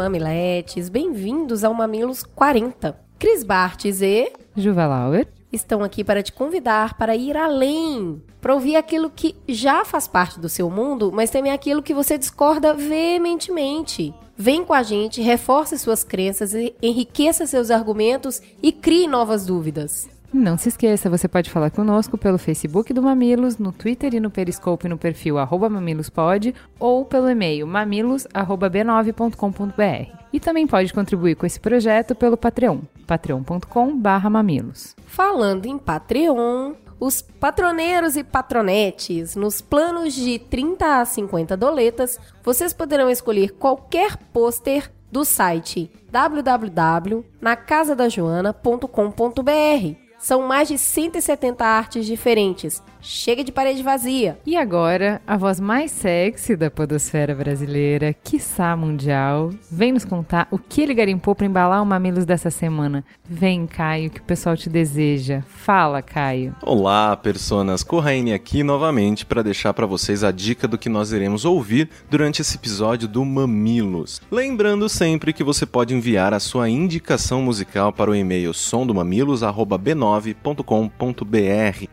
mamiletes, bem-vindos ao Mamilos 40. Cris Bartes e Juva Lauer estão aqui para te convidar para ir além, para ouvir aquilo que já faz parte do seu mundo, mas também aquilo que você discorda veementemente. Vem com a gente, reforce suas crenças, enriqueça seus argumentos e crie novas dúvidas. Não se esqueça, você pode falar conosco pelo Facebook do Mamilos, no Twitter e no Periscope no perfil mamilospod ou pelo e-mail mamilos.b9.com.br. E também pode contribuir com esse projeto pelo Patreon, patreon.com mamilos. Falando em Patreon, os patroneiros e patronetes, nos planos de 30 a 50 doletas, vocês poderão escolher qualquer pôster do site www.nacasadajoana.com.br são mais de 170 artes diferentes. Chega de parede vazia. E agora, a voz mais sexy da podosfera brasileira, quiçá mundial, vem nos contar o que ele garimpou para embalar o Mamilos dessa semana. Vem, Caio, que o pessoal te deseja. Fala, Caio. Olá, personas. Corraine aqui novamente para deixar para vocês a dica do que nós iremos ouvir durante esse episódio do Mamilos. Lembrando sempre que você pode enviar a sua indicação musical para o e-mail somdomamilos@b9.com.br.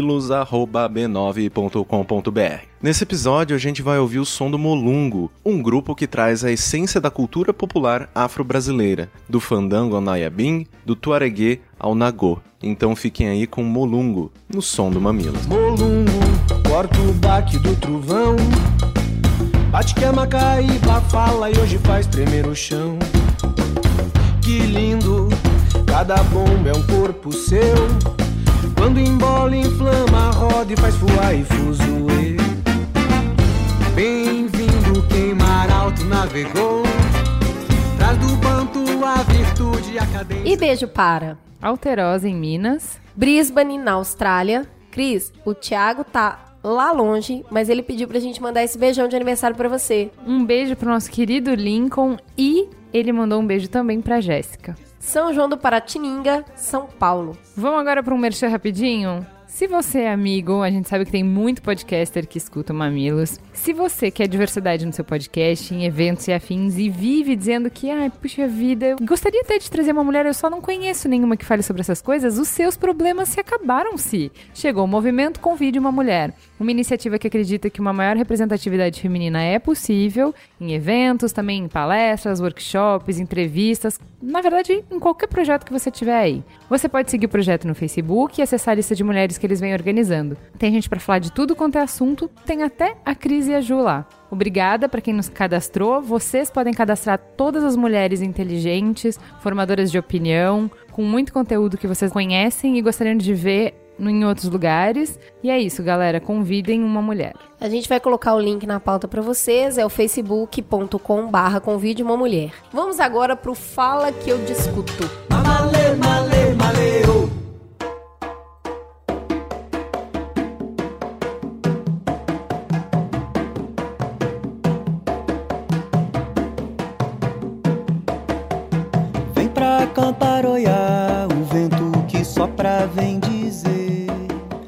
somdomamilos@b9.com.br. Nesse episódio, a gente vai ouvir o som do Molungo, um grupo que traz a essência da cultura popular afro-brasileira, do fandango ao nayabim, do tuareguê ao nagô. Então fiquem aí com Molungo, no som do Mamilos. Molungo, corta o baque do trovão, bate que a Macaíba fala e hoje faz tremer o chão. Que lindo, cada bomba é um corpo seu, quando embola, inflama, roda e faz fuar e fuzuê. Bem-vindo quem mar alto navegou. Traz do banto a virtude e a cadência. E beijo para Alterosa em Minas. Brisbane, na Austrália. Cris, o Thiago tá lá longe, mas ele pediu pra gente mandar esse beijão de aniversário pra você. Um beijo pro nosso querido Lincoln e ele mandou um beijo também pra Jéssica. São João do Paratininga, São Paulo. Vamos agora para um merchan rapidinho? Se você é amigo, a gente sabe que tem muito podcaster que escuta o Mamilos. Se você quer diversidade no seu podcast, em eventos e afins, e vive dizendo que, ai, puxa vida, eu gostaria até de trazer uma mulher, eu só não conheço nenhuma que fale sobre essas coisas, os seus problemas se acabaram-se. Chegou o movimento Convide uma Mulher. Uma iniciativa que acredita que uma maior representatividade feminina é possível em eventos, também em palestras, workshops, entrevistas, na verdade, em qualquer projeto que você tiver aí. Você pode seguir o projeto no Facebook e acessar a lista de mulheres que eles vêm organizando. Tem gente para falar de tudo quanto é assunto, tem até a Cris e a Ju lá. Obrigada para quem nos cadastrou. Vocês podem cadastrar todas as mulheres inteligentes, formadoras de opinião, com muito conteúdo que vocês conhecem e gostariam de ver em outros lugares. E é isso, galera. Convidem uma mulher. A gente vai colocar o link na pauta para vocês, é o facebook.com barra convide uma mulher. Vamos agora pro Fala Que Eu Discuto. Male, male, cantaroiar o vento que sopra vem dizer.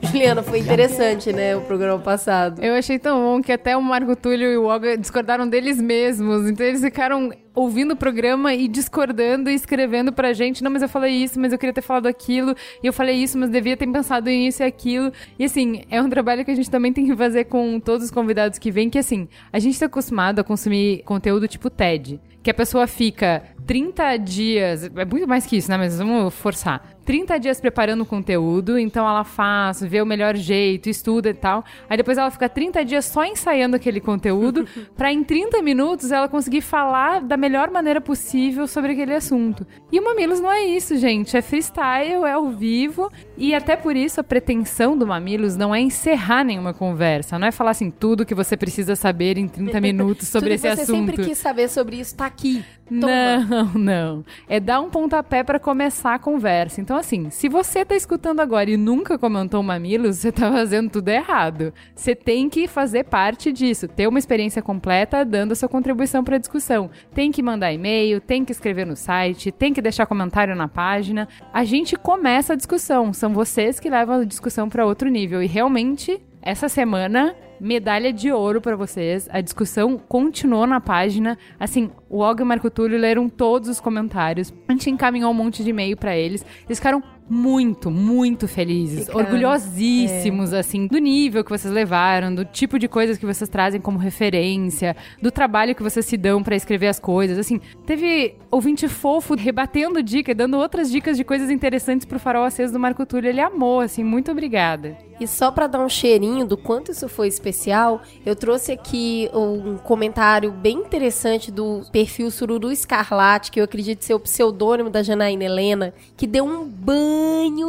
Juliana, foi interessante, né, o programa passado. Eu achei tão bom que até o Marco Túlio e o Olga discordaram deles mesmos. Então eles ficaram ouvindo o programa e discordando e escrevendo pra gente. Não, mas eu falei isso, mas eu queria ter falado aquilo. E eu falei isso, mas devia ter pensado nisso e aquilo. E assim, é um trabalho que a gente também tem que fazer com todos os convidados que vêm, que assim, a gente tá acostumado a consumir conteúdo tipo TED. Que a pessoa fica 30 dias, é muito mais que isso, né? Mas vamos forçar. 30 dias preparando o conteúdo, então ela faz, vê o melhor jeito, estuda e tal. Aí depois ela fica 30 dias só ensaiando aquele conteúdo para em 30 minutos ela conseguir falar da melhor maneira possível sobre aquele assunto. E o Mamilos não é isso, gente, é freestyle, é ao vivo e até por isso a pretensão do Mamilos não é encerrar nenhuma conversa, não é falar assim tudo que você precisa saber em 30 minutos sobre esse que você assunto. sempre quis saber sobre isso tá aqui. Toma. Não, não. É dar um pontapé pra começar a conversa. Então, assim, se você tá escutando agora e nunca comentou Mamilos, você tá fazendo tudo errado. Você tem que fazer parte disso, ter uma experiência completa dando a sua contribuição pra discussão. Tem que mandar e-mail, tem que escrever no site, tem que deixar comentário na página. A gente começa a discussão. São vocês que levam a discussão pra outro nível. E realmente, essa semana medalha de ouro pra vocês. A discussão continuou na página. Assim, o Og e o Marco Túlio leram todos os comentários. A gente encaminhou um monte de e-mail pra eles. Eles ficaram muito, muito felizes, Ficaram, orgulhosíssimos, assim, do nível que vocês levaram, do tipo de coisas que vocês trazem como referência, do trabalho que vocês se dão pra escrever as coisas. Assim, teve ouvinte fofo rebatendo dica, dando outras dicas de coisas interessantes pro farol aceso do Marco Túlio. Ele amou, assim, muito obrigada. E só para dar um cheirinho do quanto isso foi especial, eu trouxe aqui um comentário bem interessante do perfil Sururu Escarlate, que eu acredito ser o pseudônimo da Janaína Helena, que deu um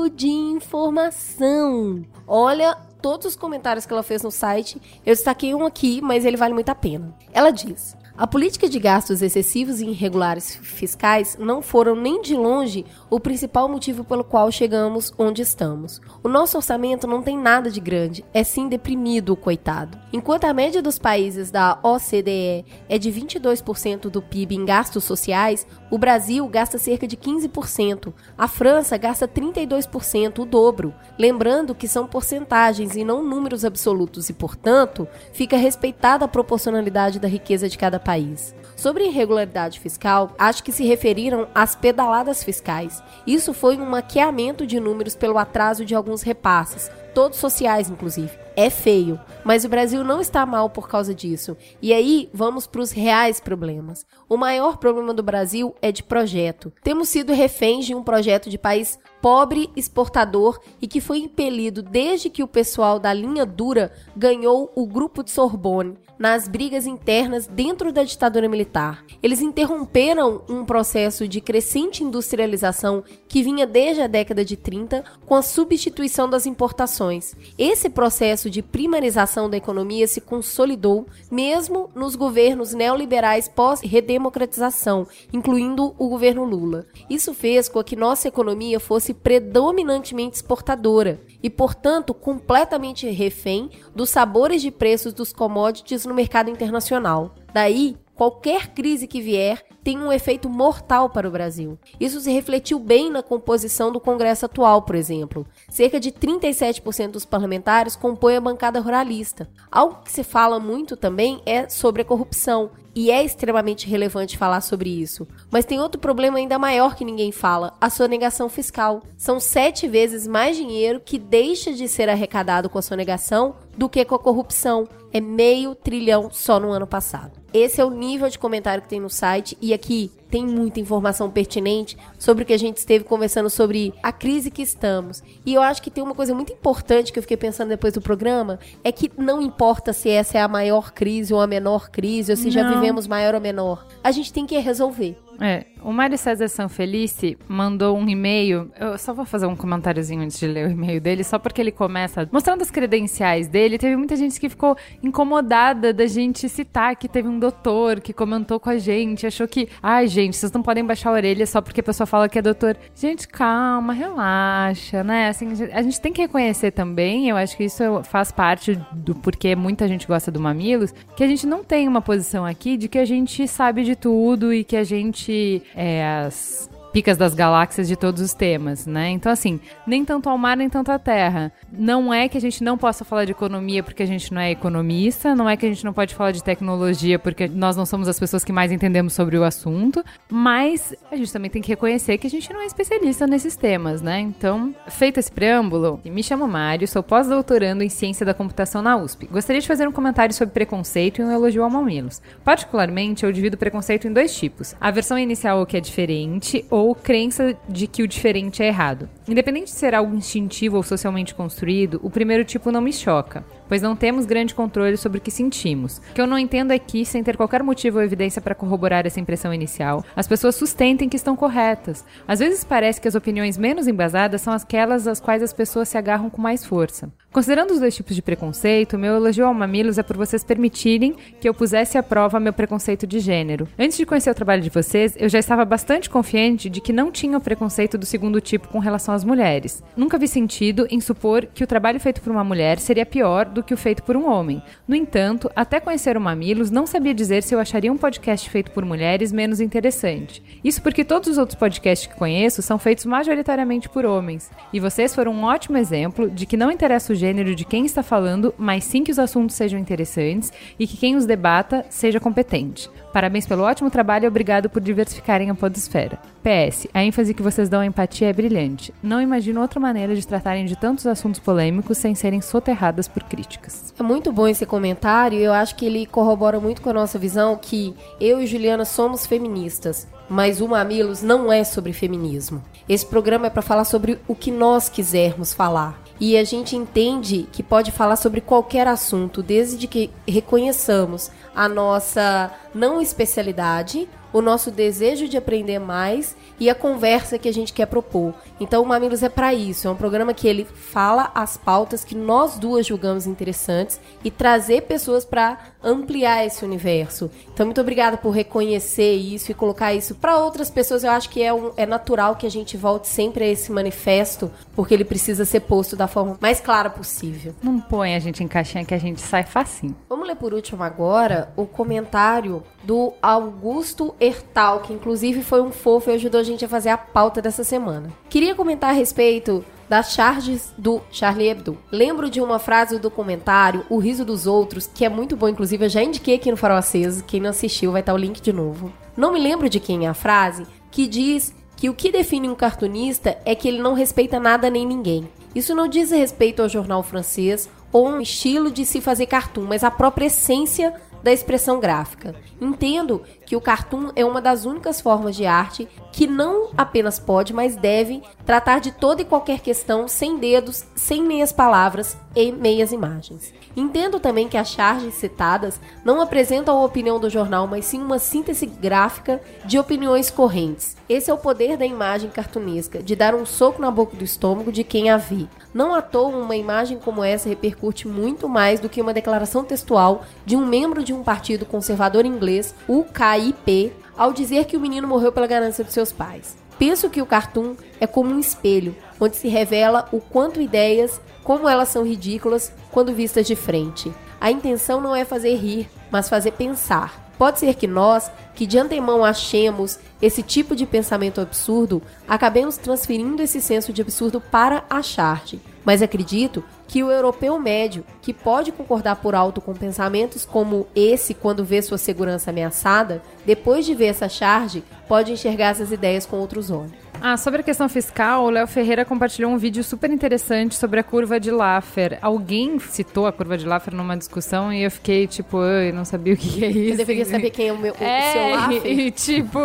de informação. Olha todos os comentários que ela fez no site. Eu destaquei um aqui, mas ele vale muito a pena. Ela diz: a política de gastos excessivos e irregulares fiscais não foram nem de longe o principal motivo pelo qual chegamos onde estamos. O nosso orçamento não tem nada de grande, é sim deprimido, coitado. Enquanto a média dos países da OCDE é de 22% do PIB em gastos sociais, o Brasil gasta cerca de 15%, a França gasta 32%, o dobro. Lembrando que são porcentagens e não números absolutos e, portanto, fica respeitada a proporcionalidade da riqueza de cada país país. Sobre irregularidade fiscal, acho que se referiram às pedaladas fiscais. Isso foi um maquiamento de números pelo atraso de alguns repasses, todos sociais inclusive. É feio, mas o Brasil não está mal por causa disso. E aí, vamos para os reais problemas. O maior problema do Brasil é de projeto. Temos sido reféns de um projeto de país pobre, exportador e que foi impelido desde que o pessoal da linha dura ganhou o grupo de Sorbonne nas brigas internas dentro da ditadura militar. Eles interromperam um processo de crescente industrialização que vinha desde a década de 30 com a substituição das importações. Esse processo de primarização da economia se consolidou mesmo nos governos neoliberais pós-redemocratização, incluindo o governo Lula. Isso fez com que nossa economia fosse predominantemente exportadora e, portanto, completamente refém dos sabores de preços dos commodities no mercado internacional. Daí, qualquer crise que vier tem um efeito mortal para o Brasil. Isso se refletiu bem na composição do Congresso atual, por exemplo. Cerca de 37% dos parlamentares compõem a bancada ruralista. Algo que se fala muito também é sobre a corrupção, e é extremamente relevante falar sobre isso. Mas tem outro problema ainda maior que ninguém fala: a sonegação fiscal. São sete vezes mais dinheiro que deixa de ser arrecadado com a sonegação do que com a corrupção. É meio trilhão só no ano passado. Esse é o nível de comentário que tem no site e aqui tem muita informação pertinente sobre o que a gente esteve conversando sobre a crise que estamos. E eu acho que tem uma coisa muito importante que eu fiquei pensando depois do programa, é que não importa se essa é a maior crise ou a menor crise, ou se já Não. vivemos maior ou menor. A gente tem que resolver. É, o Mário César Sanfelice mandou um e-mail. Eu só vou fazer um comentáriozinho antes de ler o e-mail dele, só porque ele começa mostrando as credenciais dele. Teve muita gente que ficou incomodada da gente citar que teve um doutor que comentou com a gente, achou que, ai, gente, vocês não podem baixar a orelha só porque a pessoa fala que é doutor. Gente, calma, relaxa, né? Assim, a gente tem que reconhecer também, eu acho que isso faz parte do porquê muita gente gosta do Mamilos, que a gente não tem uma posição aqui de que a gente sabe de tudo e que a gente é as picas das galáxias de todos os temas, né? Então, assim, nem tanto ao mar, nem tanto à terra. Não é que a gente não possa falar de economia porque a gente não é economista, não é que a gente não pode falar de tecnologia porque nós não somos as pessoas que mais entendemos sobre o assunto, mas a gente também tem que reconhecer que a gente não é especialista nesses temas, né? Então, feito esse preâmbulo, me chamo Mário, sou pós-doutorando em ciência da computação na USP. Gostaria de fazer um comentário sobre preconceito e um elogio ao Mamilos. Particularmente, eu divido preconceito em dois tipos. A versão inicial, que é diferente, ou crença de que o diferente é errado. Independente de ser algo instintivo ou socialmente construído, o primeiro tipo não me choca pois não temos grande controle sobre o que sentimos. O que eu não entendo é que, sem ter qualquer motivo ou evidência para corroborar essa impressão inicial, as pessoas sustentem que estão corretas. Às vezes parece que as opiniões menos embasadas são aquelas às quais as pessoas se agarram com mais força. Considerando os dois tipos de preconceito, meu elogio ao Mamilos é por vocês permitirem que eu pusesse à prova meu preconceito de gênero. Antes de conhecer o trabalho de vocês, eu já estava bastante confiante de que não tinha o preconceito do segundo tipo com relação às mulheres. Nunca vi sentido em supor que o trabalho feito por uma mulher seria pior do que o feito por um homem. No entanto, até conhecer o Mamilos, não sabia dizer se eu acharia um podcast feito por mulheres menos interessante. Isso porque todos os outros podcasts que conheço são feitos majoritariamente por homens. E vocês foram um ótimo exemplo de que não interessa o gênero de quem está falando, mas sim que os assuntos sejam interessantes e que quem os debata seja competente. Parabéns pelo ótimo trabalho e obrigado por diversificarem a podosfera. PS, a ênfase que vocês dão à empatia é brilhante. Não imagino outra maneira de tratarem de tantos assuntos polêmicos sem serem soterradas por críticas. É muito bom esse comentário, eu acho que ele corrobora muito com a nossa visão que eu e Juliana somos feministas, mas o Mamilos não é sobre feminismo. Esse programa é para falar sobre o que nós quisermos falar. E a gente entende que pode falar sobre qualquer assunto, desde que reconheçamos a nossa não especialidade, o nosso desejo de aprender mais e a conversa que a gente quer propor. Então o Mamilos é para isso, é um programa que ele fala as pautas que nós duas julgamos interessantes e trazer pessoas para ampliar esse universo. Então muito obrigada por reconhecer isso e colocar isso para outras pessoas. Eu acho que é, um, é natural que a gente volte sempre a esse manifesto, porque ele precisa ser posto da forma mais clara possível. Não põe a gente em caixinha que a gente sai facinho. Vamos ler por último agora o comentário do Augusto Ertal, que inclusive foi um fofo e ajudou a gente a fazer a pauta dessa semana. Queria comentar a respeito das charges do Charlie Hebdo. Lembro de uma frase do documentário O Riso dos Outros, que é muito bom, inclusive eu já indiquei aqui no Farol Aceso, quem não assistiu vai estar o link de novo. Não me lembro de quem é a frase, que diz que o que define um cartunista é que ele não respeita nada nem ninguém. Isso não diz respeito ao jornal francês ou um estilo de se fazer cartoon, mas a própria essência da expressão gráfica. Entendo que o cartoon é uma das únicas formas de arte que não apenas pode, mas deve tratar de toda e qualquer questão sem dedos, sem meias palavras e meias imagens. Entendo também que as charges citadas não apresentam a opinião do jornal, mas sim uma síntese gráfica de opiniões correntes. Esse é o poder da imagem cartunesca, de dar um soco na boca do estômago de quem a vê. Não à toa, uma imagem como essa repercute muito mais do que uma declaração textual de um membro de um partido conservador inglês, o KIP, ao dizer que o menino morreu pela ganância de seus pais. Penso que o cartoon é como um espelho, onde se revela o quanto ideias, como elas são ridículas quando vistas de frente. A intenção não é fazer rir, mas fazer pensar. Pode ser que nós, que de antemão achemos esse tipo de pensamento absurdo, acabemos transferindo esse senso de absurdo para a charge. Mas acredito que o europeu médio, que pode concordar por alto com pensamentos como esse quando vê sua segurança ameaçada, depois de ver essa charge, pode enxergar essas ideias com outros olhos. Ah, sobre a questão fiscal, o Léo Ferreira compartilhou um vídeo super interessante sobre a curva de Laffer. Alguém citou a curva de Laffer numa discussão e eu fiquei tipo, eu não sabia o que é isso. Eu deveria saber quem é o meu o é, seu Laffer. E, tipo,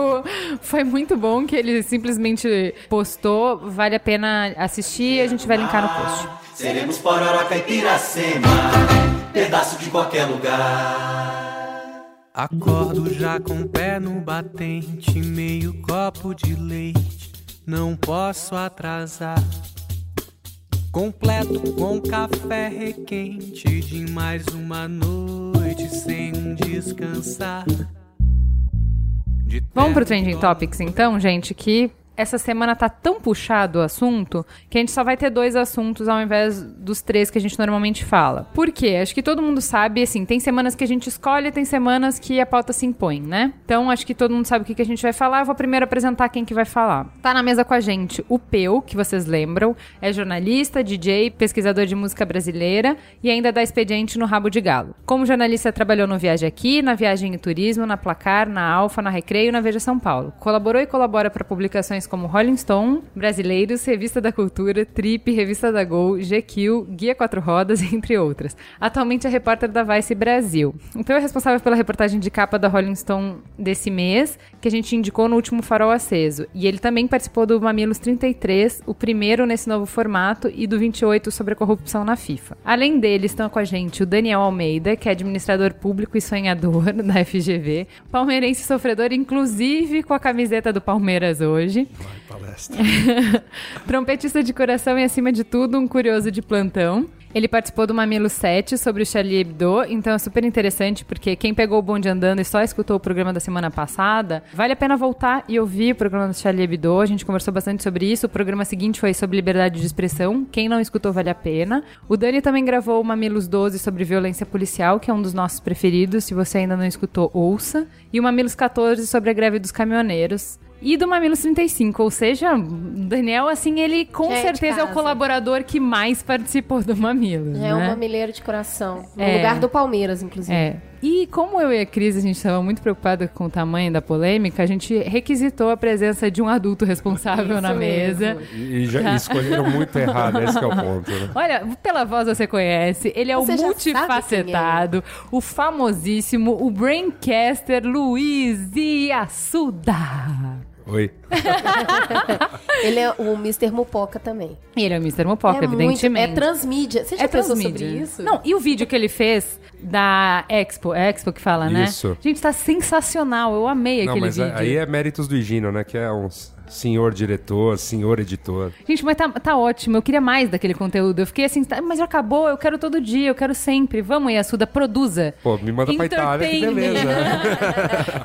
foi muito bom que ele simplesmente postou. Vale a pena assistir, a gente vai linkar no post. Seremos Pororoca e Piracema, pedaço de qualquer lugar. Acordo já com o pé no batente, meio copo de leite, não posso atrasar. Completo com café requente de mais uma noite sem descansar. De Vamos pro Trending Topics então, gente, que essa semana tá tão puxado o assunto que a gente só vai ter dois assuntos ao invés dos três que a gente normalmente fala. Por quê? Acho que todo mundo sabe, assim, tem semanas que a gente escolhe, tem semanas que a pauta se impõe, né? Então acho que todo mundo sabe o que, que a gente vai falar. Eu vou primeiro apresentar quem que vai falar. Tá na mesa com a gente o Peu, que vocês lembram, é jornalista, DJ, pesquisador de música brasileira e ainda dá expediente no Rabo de Galo. Como jornalista, trabalhou no Viagem Aqui, na Viagem e Turismo, na Placar, na Alfa, na Recreio na Veja São Paulo. Colaborou e colabora para publicações publicações como Rolling Stone, Brasileiros, Revista da Cultura, Trip, Revista da Gol, GQ, Guia Quatro Rodas, entre outras. Atualmente é repórter da Vice Brasil. Então é responsável pela reportagem de capa da Rolling Stone desse mês, que a gente indicou no último Farol Aceso. E ele também participou do Mamilos 33, o primeiro nesse novo formato, e do 28 sobre a corrupção na FIFA. Além dele, estão com a gente o Daniel Almeida, que é administrador público e sonhador da FGV, palmeirense sofredor, inclusive com a camiseta do Palmeiras hoje. Trompetista de coração e, acima de tudo, um curioso de plantão. Ele participou do Mamilo 7 sobre o Charlie Hebdo, então é super interessante porque quem pegou o bonde andando e só escutou o programa da semana passada, vale a pena voltar e ouvir o programa do Charlie Hebdo. A gente conversou bastante sobre isso. O programa seguinte foi sobre liberdade de expressão. Quem não escutou, vale a pena. O Dani também gravou o Mamilos 12 sobre violência policial, que é um dos nossos preferidos. Se você ainda não escutou, ouça. E o Mamilos 14 sobre a greve dos caminhoneiros e do Mamilos 35, ou seja, o Daniel, assim, ele com é certeza é o colaborador que mais participou do Mamilos, é um né? mamileiro de coração. No É. lugar do Palmeiras, inclusive. É. E como eu e a Cris, a gente estava muito preocupada com o tamanho da polêmica, a gente requisitou a presença de um adulto responsável Isso na mesa. mesmo. E, e já escolheram muito errado, esse que é o ponto, né? Olha, pela voz você conhece, ele é Você o já multifacetado, o famosíssimo, o Braincaster Luiz Iassuda. Oi. Ele é o Mr. Mupoca também. Ele é o Mr. Mopoca, é muito- evidentemente. é transmídia. Você já É pensou transmídia. sobre isso? Não, e o vídeo que ele fez da Expo, é Expo que fala, né? Isso. Gente, tá sensacional, eu amei Não, aquele mas vídeo. aí é méritos do Higino, né? Que é um senhor diretor, senhor editor. Gente, mas tá, tá ótimo, eu queria mais daquele conteúdo. Eu fiquei assim, tá, mas já acabou, eu quero todo dia, eu quero sempre. Vamos, Yasuda, produza. Pô, me manda pra Itália, que beleza.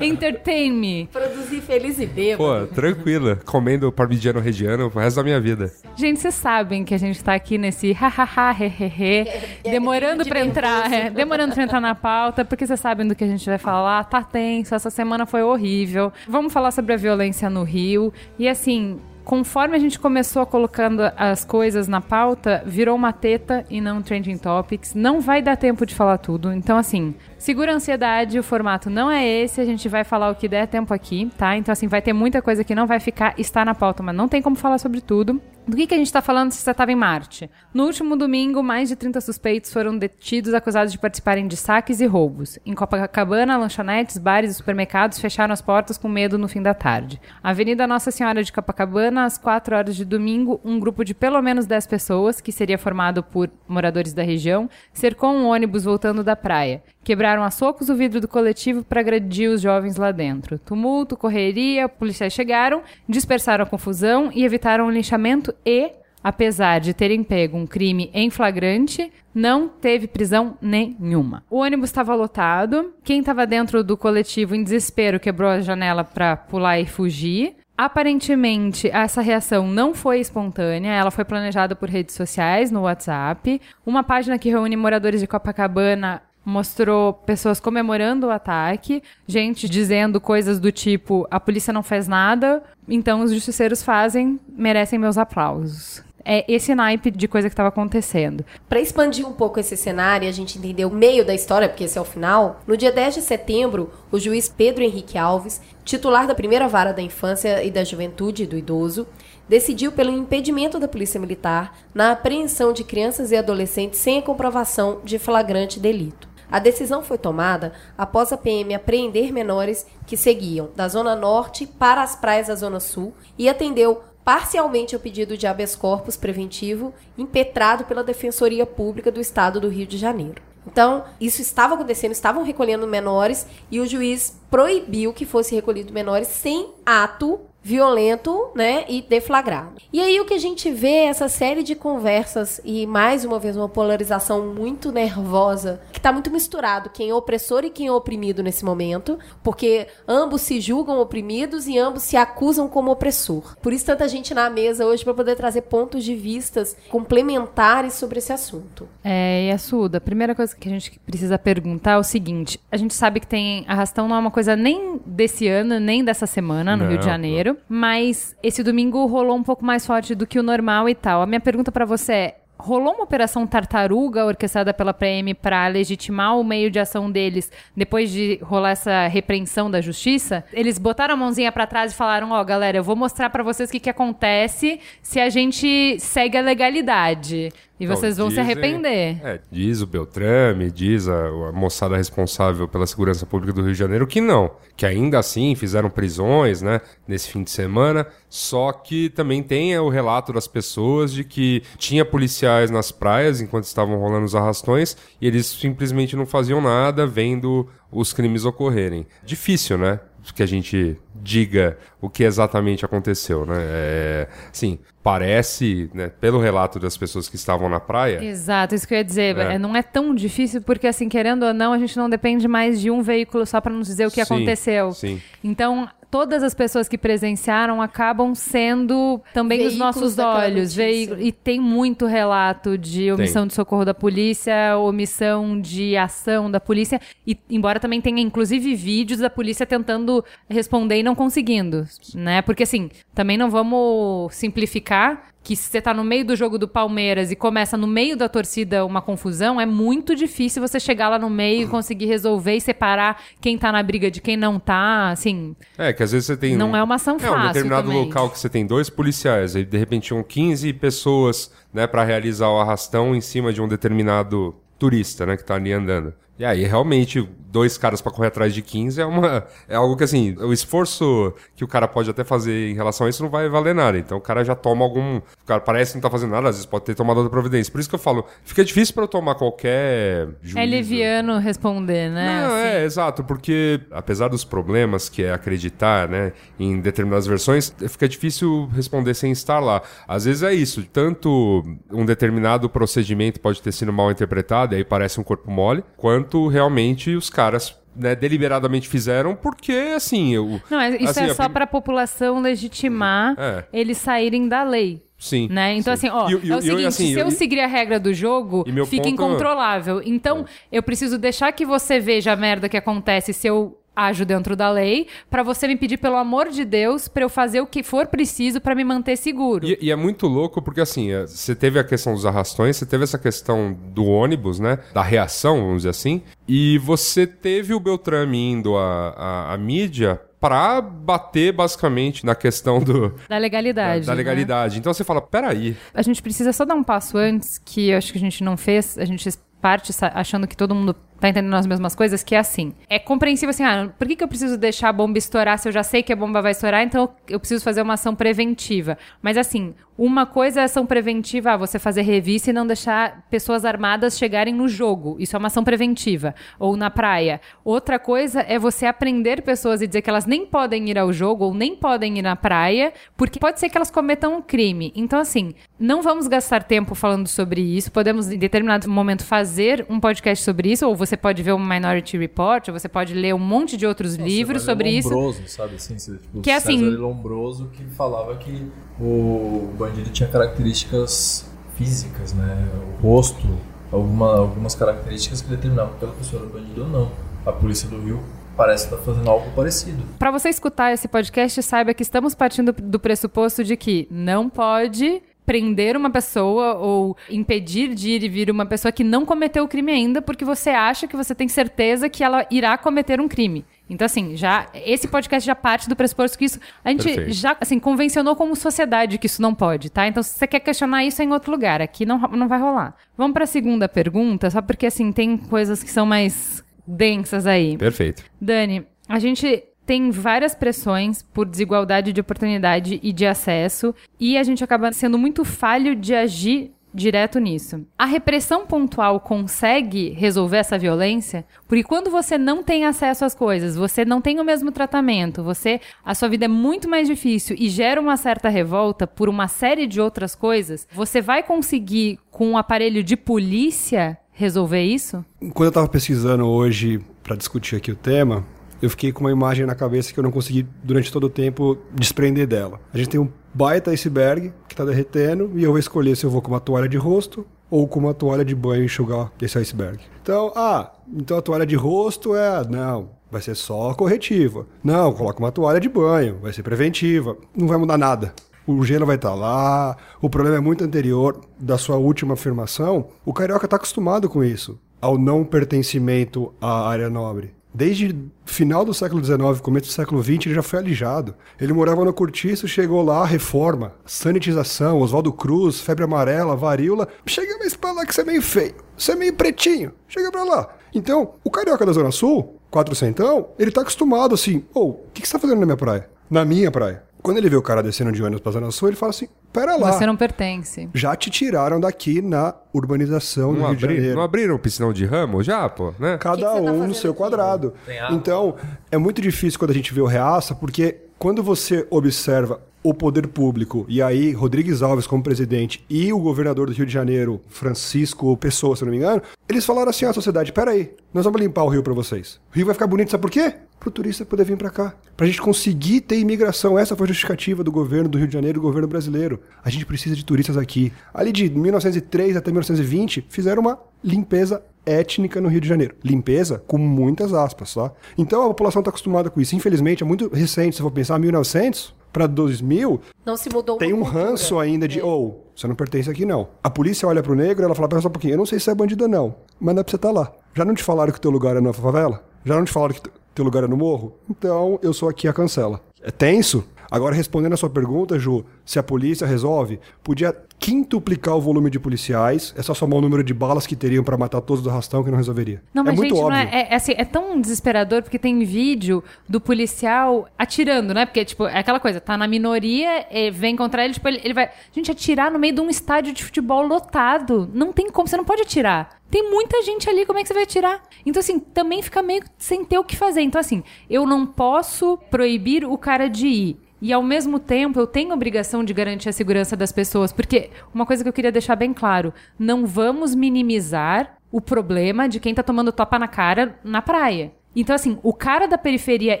Entertain me. Produzir feliz e Pô, bêbado. tranquila. Comendo parmigiano reggiano pro resto da minha vida. Gente, vocês sabem que a gente tá aqui nesse hahaha, hehehe, é demorando de pra entrar, é, demorando pra entrar na pauta, porque vocês sabem do que a gente vai falar, tá tenso, essa semana foi horrível. Vamos falar sobre a violência no Rio. E assim, conforme a gente começou colocando as coisas na pauta, virou uma teta e não trending topics. Não vai dar tempo de falar tudo. Então, assim, segura a ansiedade, o formato não é esse, a gente vai falar o que der tempo aqui, tá? Então, assim, vai ter muita coisa que não vai ficar, está na pauta, mas não tem como falar sobre tudo. Do que, que a gente tá falando se você estava em Marte? No último domingo, mais de 30 suspeitos foram detidos acusados de participarem de saques e roubos. Em Copacabana, lanchonetes, bares e supermercados fecharam as portas com medo no fim da tarde. Avenida Nossa Senhora de Copacabana, às 4 horas de domingo, um grupo de pelo menos 10 pessoas, que seria formado por moradores da região, cercou um ônibus voltando da praia. Quebraram a socos o vidro do coletivo para agredir os jovens lá dentro. Tumulto, correria, policiais chegaram, dispersaram a confusão e evitaram o linchamento e, apesar de terem pego um crime em flagrante, não teve prisão nenhuma. O ônibus estava lotado, quem estava dentro do coletivo em desespero quebrou a janela para pular e fugir. Aparentemente, essa reação não foi espontânea, ela foi planejada por redes sociais, no WhatsApp. Uma página que reúne moradores de Copacabana mostrou pessoas comemorando o ataque, gente dizendo coisas do tipo: a polícia não fez nada, então os justiceiros fazem, merecem meus aplausos. É esse naipe de coisa que estava acontecendo. Para expandir um pouco esse cenário e a gente entender o meio da história, porque esse é o final, no dia 10 de setembro, o juiz Pedro Henrique Alves, titular da primeira vara da infância e da juventude e do idoso, decidiu pelo impedimento da Polícia Militar na apreensão de crianças e adolescentes sem a comprovação de flagrante delito. A decisão foi tomada após a PM apreender menores que seguiam da Zona Norte para as praias da Zona Sul e atendeu parcialmente ao pedido de habeas corpus preventivo impetrado pela Defensoria Pública do Estado do Rio de Janeiro. Então, isso estava acontecendo, estavam recolhendo menores e o juiz proibiu que fosse recolhido menores sem ato violento, né, e deflagrado. E aí o que a gente vê é essa série de conversas e mais uma vez uma polarização muito nervosa, que tá muito misturado quem é opressor e quem é oprimido nesse momento, porque ambos se julgam oprimidos e ambos se acusam como opressor. Por isso tanta gente na mesa hoje para poder trazer pontos de vistas complementares sobre esse assunto. É, e a Suda, a primeira coisa que a gente precisa perguntar é o seguinte: a gente sabe que tem arrastão não é uma coisa nem desse ano, nem dessa semana no Não, Rio de Janeiro, mas esse domingo rolou um pouco mais forte do que o normal e tal. A minha pergunta pra você é: rolou uma operação tartaruga orquestrada pela PM para legitimar o meio de ação deles depois de rolar essa repreensão da justiça. Eles botaram a mãozinha para trás e falaram: Ó, oh, galera, eu vou mostrar para vocês o que, que acontece se a gente segue a legalidade. E Então, vocês vão se dizem- arrepender. É, diz o Beltrame, diz a, a moçada responsável pela segurança pública do Rio de Janeiro que não. Que ainda assim fizeram prisões, né, nesse fim de semana. Só que também tem é, o relato das pessoas de que tinha policiais nas praias enquanto estavam rolando os arrastões e eles simplesmente não faziam nada vendo os crimes ocorrerem. Difícil, né? Que a gente diga o que exatamente aconteceu, né? É, assim, parece, né, pelo relato das pessoas que estavam na praia, Exato, isso que eu ia dizer. É. É, Não é tão difícil, porque, assim, querendo ou não, a gente não depende mais de um veículo só para nos dizer o que Sim, aconteceu. sim. Então, todas as pessoas que presenciaram acabam sendo também os nossos olhos. Veículo- E tem muito relato de omissão de socorro da polícia, omissão de ação da polícia. E embora também tenha, inclusive, vídeos da polícia tentando responder e não conseguindo, né? Porque, assim, também não vamos simplificar que se você tá no meio do jogo do Palmeiras e começa no meio da torcida uma confusão, é muito difícil você chegar lá no meio e conseguir resolver e separar quem tá na briga de quem não tá, assim... É, que às vezes você tem. Não um- é uma ação É, um fácil determinado também. local que você tem dois policiais, aí de repente tinham 15 pessoas, né, para realizar o arrastão em cima de um determinado turista, né, que tá ali andando. E aí, realmente, dois caras pra correr atrás de 15 é uma. É algo que, assim, o esforço que o cara pode até fazer em relação a isso não vai valer nada. Então o cara já toma algum. O cara parece que não tá fazendo nada, às vezes pode ter tomado outra providência. Por isso que eu falo, fica difícil pra eu tomar qualquer. Juízo. É liviano responder, né? Não, assim. é, exato, porque apesar dos problemas que é acreditar, né, em determinadas versões, fica difícil responder sem estar lá. Às vezes é isso, tanto um determinado procedimento pode ter sido mal interpretado, e aí parece um corpo mole, quanto realmente os caras né, deliberadamente fizeram, porque assim, eu. Não, é- isso assim, é a só prim- pra população legitimar É. eles saírem da lei. Sim. Né? Então, sim. assim, ó, E- é o seguinte, assim, se eu e- seguir a regra do jogo, fica ponto- incontrolável. Então, eu preciso deixar que você veja a merda que acontece se eu ajo dentro da lei, pra você me pedir, pelo amor de Deus, pra eu fazer o que for preciso pra me manter seguro. E, e é muito louco porque, assim, é, você teve a questão dos arrastões, você teve essa questão do ônibus, né? Da reação, vamos dizer assim. E você teve o Beltrame indo à, à, à mídia pra bater, basicamente, na questão do, Da legalidade. da né? legalidade. Então você fala, peraí. A gente precisa só dar um passo antes, que eu acho que a gente não fez, a gente parte achando que todo mundo tá entendendo as mesmas coisas, que é assim. É compreensível assim, ah, por que, que eu preciso deixar a bomba estourar se eu já sei que a bomba vai estourar, então eu preciso fazer uma ação preventiva. Mas assim, uma coisa é ação preventiva, ah, você fazer revista e não deixar pessoas armadas chegarem no jogo. Isso é uma ação preventiva. Ou na praia. Outra coisa é você aprender pessoas e dizer que elas nem podem ir ao jogo ou nem podem ir na praia, porque pode ser que elas cometam um crime. Então, assim, não vamos gastar tempo falando sobre isso. Podemos, em determinado momento, fazer um podcast sobre isso, ou você pode ver um Minority Report, você pode ler um monte de outros livros Você vai sobre ler isso. Lombroso, sabe assim? Você, tipo, Que é assim- César Lombroso que falava que o bandido tinha características físicas, né? O rosto, alguma, algumas características que determinavam que aquela pessoa era bandido ou não. A polícia do Rio parece estar fazendo algo parecido. Para você escutar esse podcast, saiba que estamos partindo do pressuposto de que não pode prender uma pessoa ou impedir de ir e vir uma pessoa que não cometeu o crime ainda, porque você acha que você tem certeza que ela irá cometer um crime. Então, assim, já esse podcast já parte do pressuposto que isso. A gente Perfeito. já, assim, convencionou como sociedade que isso não pode, tá? Então, se você quer questionar isso é em outro lugar. Aqui não, não vai rolar. Vamos para a segunda pergunta, só porque, assim, tem coisas que são mais densas aí. Perfeito. Dani, a gente tem várias pressões por desigualdade de oportunidade e de acesso, e a gente acaba sendo muito falho de agir direto nisso. A repressão pontual consegue resolver essa violência? Porque quando você não tem acesso às coisas, você não tem o mesmo tratamento, você a sua vida é muito mais difícil e gera uma certa revolta por uma série de outras coisas, você vai conseguir com um aparelho de polícia resolver isso? Quando eu estava pesquisando hoje para discutir aqui o tema, eu fiquei com uma imagem na cabeça que eu não consegui, durante todo o tempo, desprender dela. A gente tem um baita iceberg que está derretendo e eu vou escolher se eu vou com uma toalha de rosto ou com uma toalha de banho enxugar esse iceberg. Então, ah, então a toalha de rosto é. Não, vai ser só corretiva. Não, coloca uma toalha de banho, vai ser preventiva. Não vai mudar nada. o gelo vai estar lá, o problema é muito anterior da sua última afirmação. O carioca está acostumado com isso, ao não pertencimento à área nobre. Desde final do século XIX, começo do século XX, ele já foi alijado. Ele morava no Cortiço, chegou lá, reforma, sanitização, Oswaldo Cruz, febre amarela, varíola. Chega mais pra lá que você é meio feio, você é meio pretinho, chega pra lá. Então, o carioca da Zona Sul, quatrocentão, ele tá acostumado assim, ô, o que, que você tá fazendo na minha praia? Na minha praia. Quando ele vê o cara descendo de ônibus pra Zona Sul, ele fala assim, pera lá. Você não pertence. Já te tiraram daqui na urbanização do Não, Rio de abri, Janeiro. não abriram o piscinão de ramo já, pô, né? Cada que você tá um fazendo no seu aqui? quadrado. Então, é muito difícil quando a gente vê o reaça, porque quando você observa o poder público, e aí Rodrigues Alves como presidente e o governador do Rio de Janeiro, Francisco Pessoa, se não me engano, eles falaram assim à sociedade, peraí, nós vamos limpar o Rio pra vocês. O Rio vai ficar bonito, sabe por quê? Pro turista poder vir pra cá. Pra gente conseguir ter imigração. Essa foi a justificativa do governo do Rio de Janeiro e do governo brasileiro. A gente precisa de turistas aqui. Ali de 1903 até 1920, fizeram uma limpeza étnica no Rio de Janeiro. Limpeza com muitas aspas, tá? Então a população está acostumada com isso. Infelizmente, é muito recente. Se for pensar, 1900 para 2000, Não se mudou tem um cultura. ranço ainda de, ou, você não pertence aqui não. A polícia olha pro negro e ela fala, pera só um pouquinho, eu não sei se você é bandido ou não, mas não é pra você estar lá. Já não te falaram que teu lugar é na favela? Já não te falaram que teu lugar é no morro? Então, eu sou aqui a cancela. É tenso? Agora, respondendo a sua pergunta, Ju, se a polícia resolve, podia quintuplicar o volume de policiais, é só somar o número de balas que teriam pra matar todos do arrastão que não resolveria. Não, é mas muito gente, óbvio. não é, é, assim, é tão desesperador porque tem vídeo do policial atirando, né? Porque, tipo, é aquela coisa, tá na minoria, vem contra ele, tipo, ele, ele vai. Gente, atirar no meio de um estádio de futebol lotado. Não tem como, você não pode atirar. Tem muita gente ali, como é que você vai atirar? Então, assim, também fica meio sem ter o que fazer. Então, assim, eu não posso proibir o cara de ir. E ao mesmo tempo, eu tenho obrigação de garantir a segurança das pessoas, porque uma coisa que eu queria deixar bem claro, não vamos minimizar o problema de quem tá tomando topa na cara na praia. Então, assim, o cara da periferia,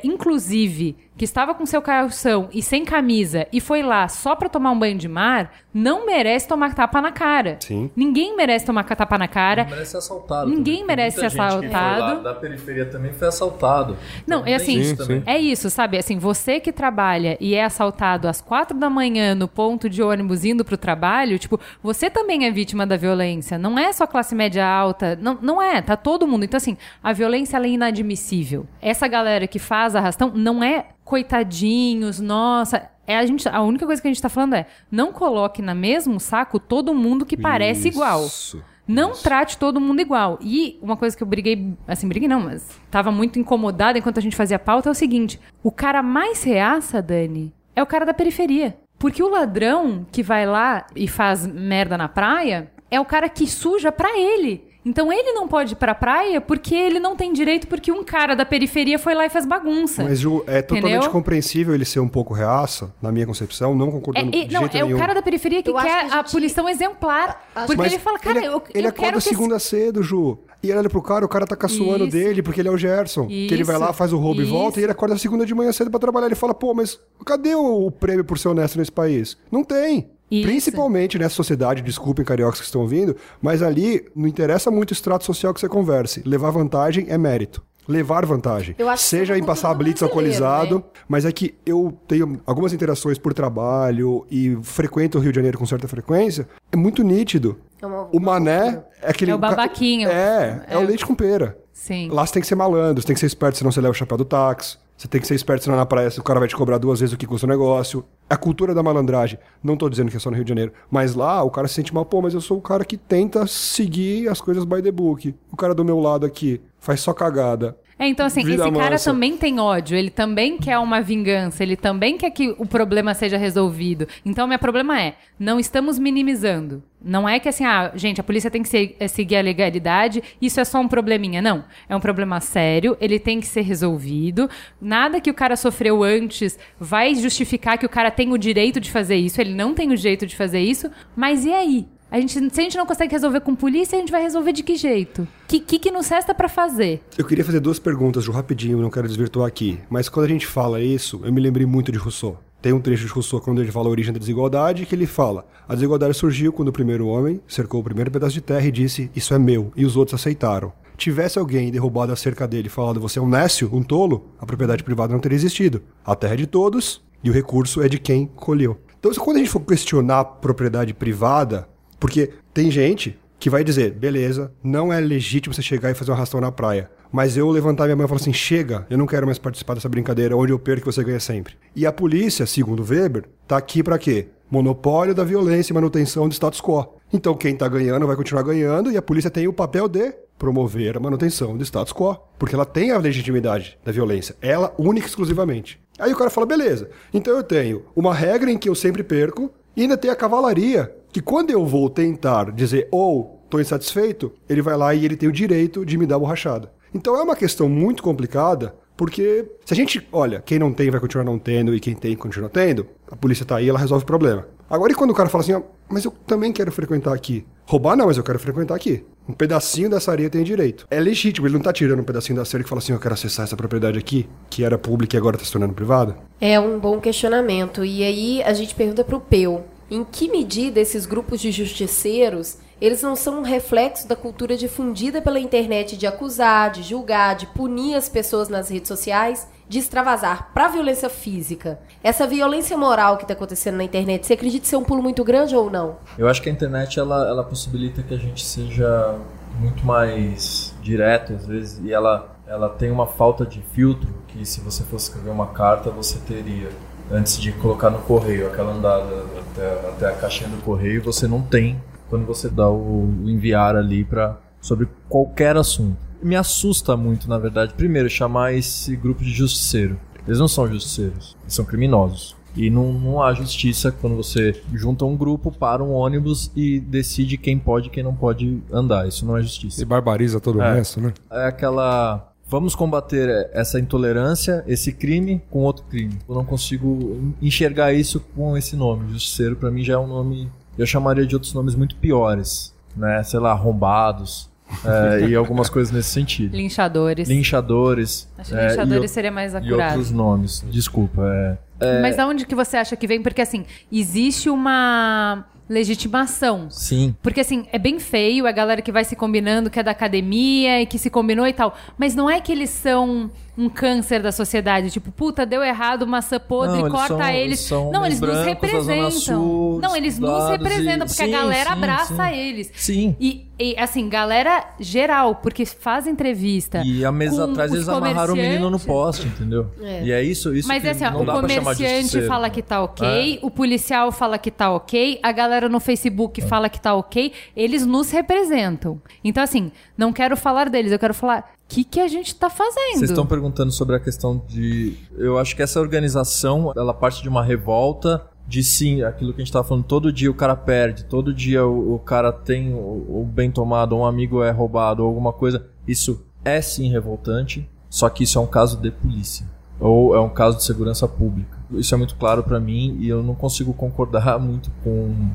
inclusive, que estava com seu calção e sem camisa e foi lá só pra tomar um banho de mar, não merece tomar tapa na cara. Sim. Ninguém merece tomar tapa na cara. Não merece ser assaltado. Ninguém também. merece Muita ser gente que foi lá assaltado. da periferia também foi assaltado. Não, Então é assim, é isso, sabe? Assim, você que trabalha e é assaltado às quatro da manhã no ponto de ônibus indo pro trabalho, tipo, você também é vítima da violência. Não é só classe média alta, não, não é, tá todo mundo. Então, assim, a violência ela é inadmissível. Essa galera que faz arrastão não é coitadinhos, nossa. É a, gente, a única coisa que a gente tá falando é não coloque na mesmo saco todo mundo que parece igual. Isso. Não trate todo mundo igual. E uma coisa que eu briguei, assim, briguei não, mas tava muito incomodada enquanto a gente fazia a pauta é o seguinte: o cara mais reaça, Dani, é o cara da periferia. Porque o ladrão que vai lá e faz merda na praia é o cara que suja pra ele. Então ele não pode ir pra praia porque ele não tem direito porque um cara da periferia foi lá e fez bagunça. Mas, Ju, é totalmente Entendeu? compreensível ele ser um pouco reaça, na minha concepção, não É, concordando e- de não, jeito é nenhum. o cara da periferia que Eu quer que a a, gente- punição exemplar. Acho- Porque Mas ele fala, cara, ele, eu, ele eu acorda que esse- segunda cedo, Ju. E ele olha pro cara, o cara tá caçoando Isso. dele, porque ele é o Gerson. Que ele vai lá, Isso. faz o roubo e Isso. volta, e ele acorda segunda de manhã cedo pra trabalhar. Ele fala, pô, mas cadê o, o prêmio por ser honesto nesse país? Não tem. Isso. Principalmente nessa sociedade, desculpem cariocas que estão ouvindo, mas ali não interessa muito o extrato social que você converse. Levar vantagem é mérito. Levar vantagem. Seja é em uma passar blitz alcoolizado, né? mas é que eu tenho algumas interações por trabalho e frequento o Rio de Janeiro com certa frequência. É muito nítido. É uma- O mané é aquele. É o babaquinho. É, é, o É. leite com pera. Sim. Lá você tem que ser malandro, você tem que ser esperto, senão você leva o chapéu do táxi. Você tem que ser esperto, senão na praia o cara vai te cobrar duas vezes o que custa o negócio. A cultura da malandragem. Não tô dizendo que é só no Rio de Janeiro. Mas lá o cara se sente mal, pô, mas eu sou o cara que tenta seguir as coisas by the book. O cara do meu lado aqui faz só cagada. É, então assim, Vida esse cara mansa. também tem ódio, ele também quer uma vingança, ele também quer que o problema seja resolvido. Então, meu problema é, não estamos minimizando. Não é que assim, ah, gente, a polícia tem que se- eh, seguir a legalidade, isso é só um probleminha. Não. É um problema sério, ele tem que ser resolvido. Nada que o cara sofreu antes vai justificar que o cara tem o direito de fazer isso, ele não tem o direito de fazer isso. Mas e aí? A gente, se a gente não consegue resolver com polícia, a gente vai resolver de que jeito? O que, que, que nos resta pra fazer? Eu queria fazer duas perguntas, Ju, rapidinho, não quero desvirtuar aqui. Mas quando a gente fala isso, eu me lembrei muito de Rousseau. Tem um trecho de Rousseau quando ele fala a origem da desigualdade, que ele fala: a desigualdade surgiu quando o primeiro homem cercou o primeiro pedaço de terra e disse: Isso é meu, e os outros aceitaram. Tivesse alguém derrubado a cerca dele e falado: Você é um nécio, um tolo, a propriedade privada não teria existido. A terra é de todos e o recurso é de quem colheu. Então, quando a gente for questionar propriedade privada, porque tem gente que vai dizer, beleza, não é legítimo você chegar e fazer um arrastão na praia. Mas eu levantar minha mão e falar assim: chega, eu não quero mais participar dessa brincadeira onde eu perco você ganha sempre. E a polícia, segundo Weber, tá aqui para quê? Monopólio da violência e manutenção do status quo. Então quem tá ganhando vai continuar ganhando e a polícia tem o papel de promover a manutenção do status quo, porque ela tem a legitimidade da violência, ela única e exclusivamente. Aí o cara fala: beleza, então eu tenho uma regra em que eu sempre perco e ainda tem a cavalaria, que quando eu vou tentar dizer ou estou insatisfeito, ele vai lá e ele tem o direito de me dar borrachada. Então é uma questão muito complicada, porque se a gente, olha, quem não tem vai continuar não tendo e quem tem continua tendo, a polícia tá aí, ela resolve o problema. Agora e quando o cara fala assim, mas eu também quero frequentar aqui. Roubar não, mas eu quero frequentar aqui. Um pedacinho dessa areia tem direito. É legítimo, ele não tá tirando um pedacinho da areia que fala assim, eu quero acessar essa propriedade aqui, que era pública e agora tá se tornando privada. É um bom questionamento. E aí a gente pergunta pro Peu, em que medida esses grupos de justiceiros eles não são um reflexo da cultura difundida pela internet de acusar, de julgar, de punir as pessoas nas redes sociais, de extravasar para violência física. Essa violência moral que está acontecendo na internet, você acredita ser um pulo muito grande ou não? Eu acho que a internet ela, ela possibilita que a gente seja muito mais direto às vezes e ela ela tem uma falta de filtro que se você fosse escrever uma carta você teria antes de colocar no correio aquela andada até, até a caixinha do correio você não tem quando você dá o, o enviar ali para sobre qualquer assunto. Me assusta muito, na verdade, primeiro chamar esse grupo de justiceiro. Eles não são justiceiros, eles são criminosos. E não, não há justiça quando você junta um grupo para um ônibus e decide quem pode e quem não pode andar. Isso não é justiça. E barbariza todo é, o resto, né? É aquela. Vamos combater essa intolerância, esse crime com outro crime. Eu não consigo enxergar isso com esse nome. Justiceiro, para mim, já é um nome eu chamaria de outros nomes muito piores, né? Sei lá, arrombados. é, e algumas coisas nesse sentido. Linchadores. Linchadores. Acho que é, linchadores seria mais acurado. E outros nomes. Desculpa. É, é, Mas aonde que você acha que vem? Porque assim, existe uma legitimação. Sim. Porque assim, é bem feio a galera que vai se combinando, que é da academia e que se combinou e tal. Mas não é que eles são um câncer da sociedade. Tipo, puta, deu errado, maçã podre, não, corta eles. eles. Eles não, eles brancos, nos representam. Sul, não, eles nos representam, e... porque sim, a galera sim, abraça sim. eles. Sim. E, e, assim, galera geral, porque faz entrevista. E a mesa atrás eles amarraram o menino no poste, entendeu? É. E é isso, isso Mas que assim, ó, não o comerciante fala que tá ok, o policial fala que tá ok, a galera no Facebook fala que tá ok, eles nos representam. Então, assim, não quero falar deles, eu quero falar o que, que a gente tá fazendo. Vocês estão perguntando sobre a questão de. Eu acho que essa organização, ela parte de uma revolta de sim, aquilo que a gente tava falando, todo dia o cara perde, todo dia o, o cara tem o, o bem tomado, um amigo é roubado, ou alguma coisa. Isso é sim revoltante, só que isso é um caso de polícia. Ou é um caso de segurança pública. Isso é muito claro para mim e eu não consigo concordar muito com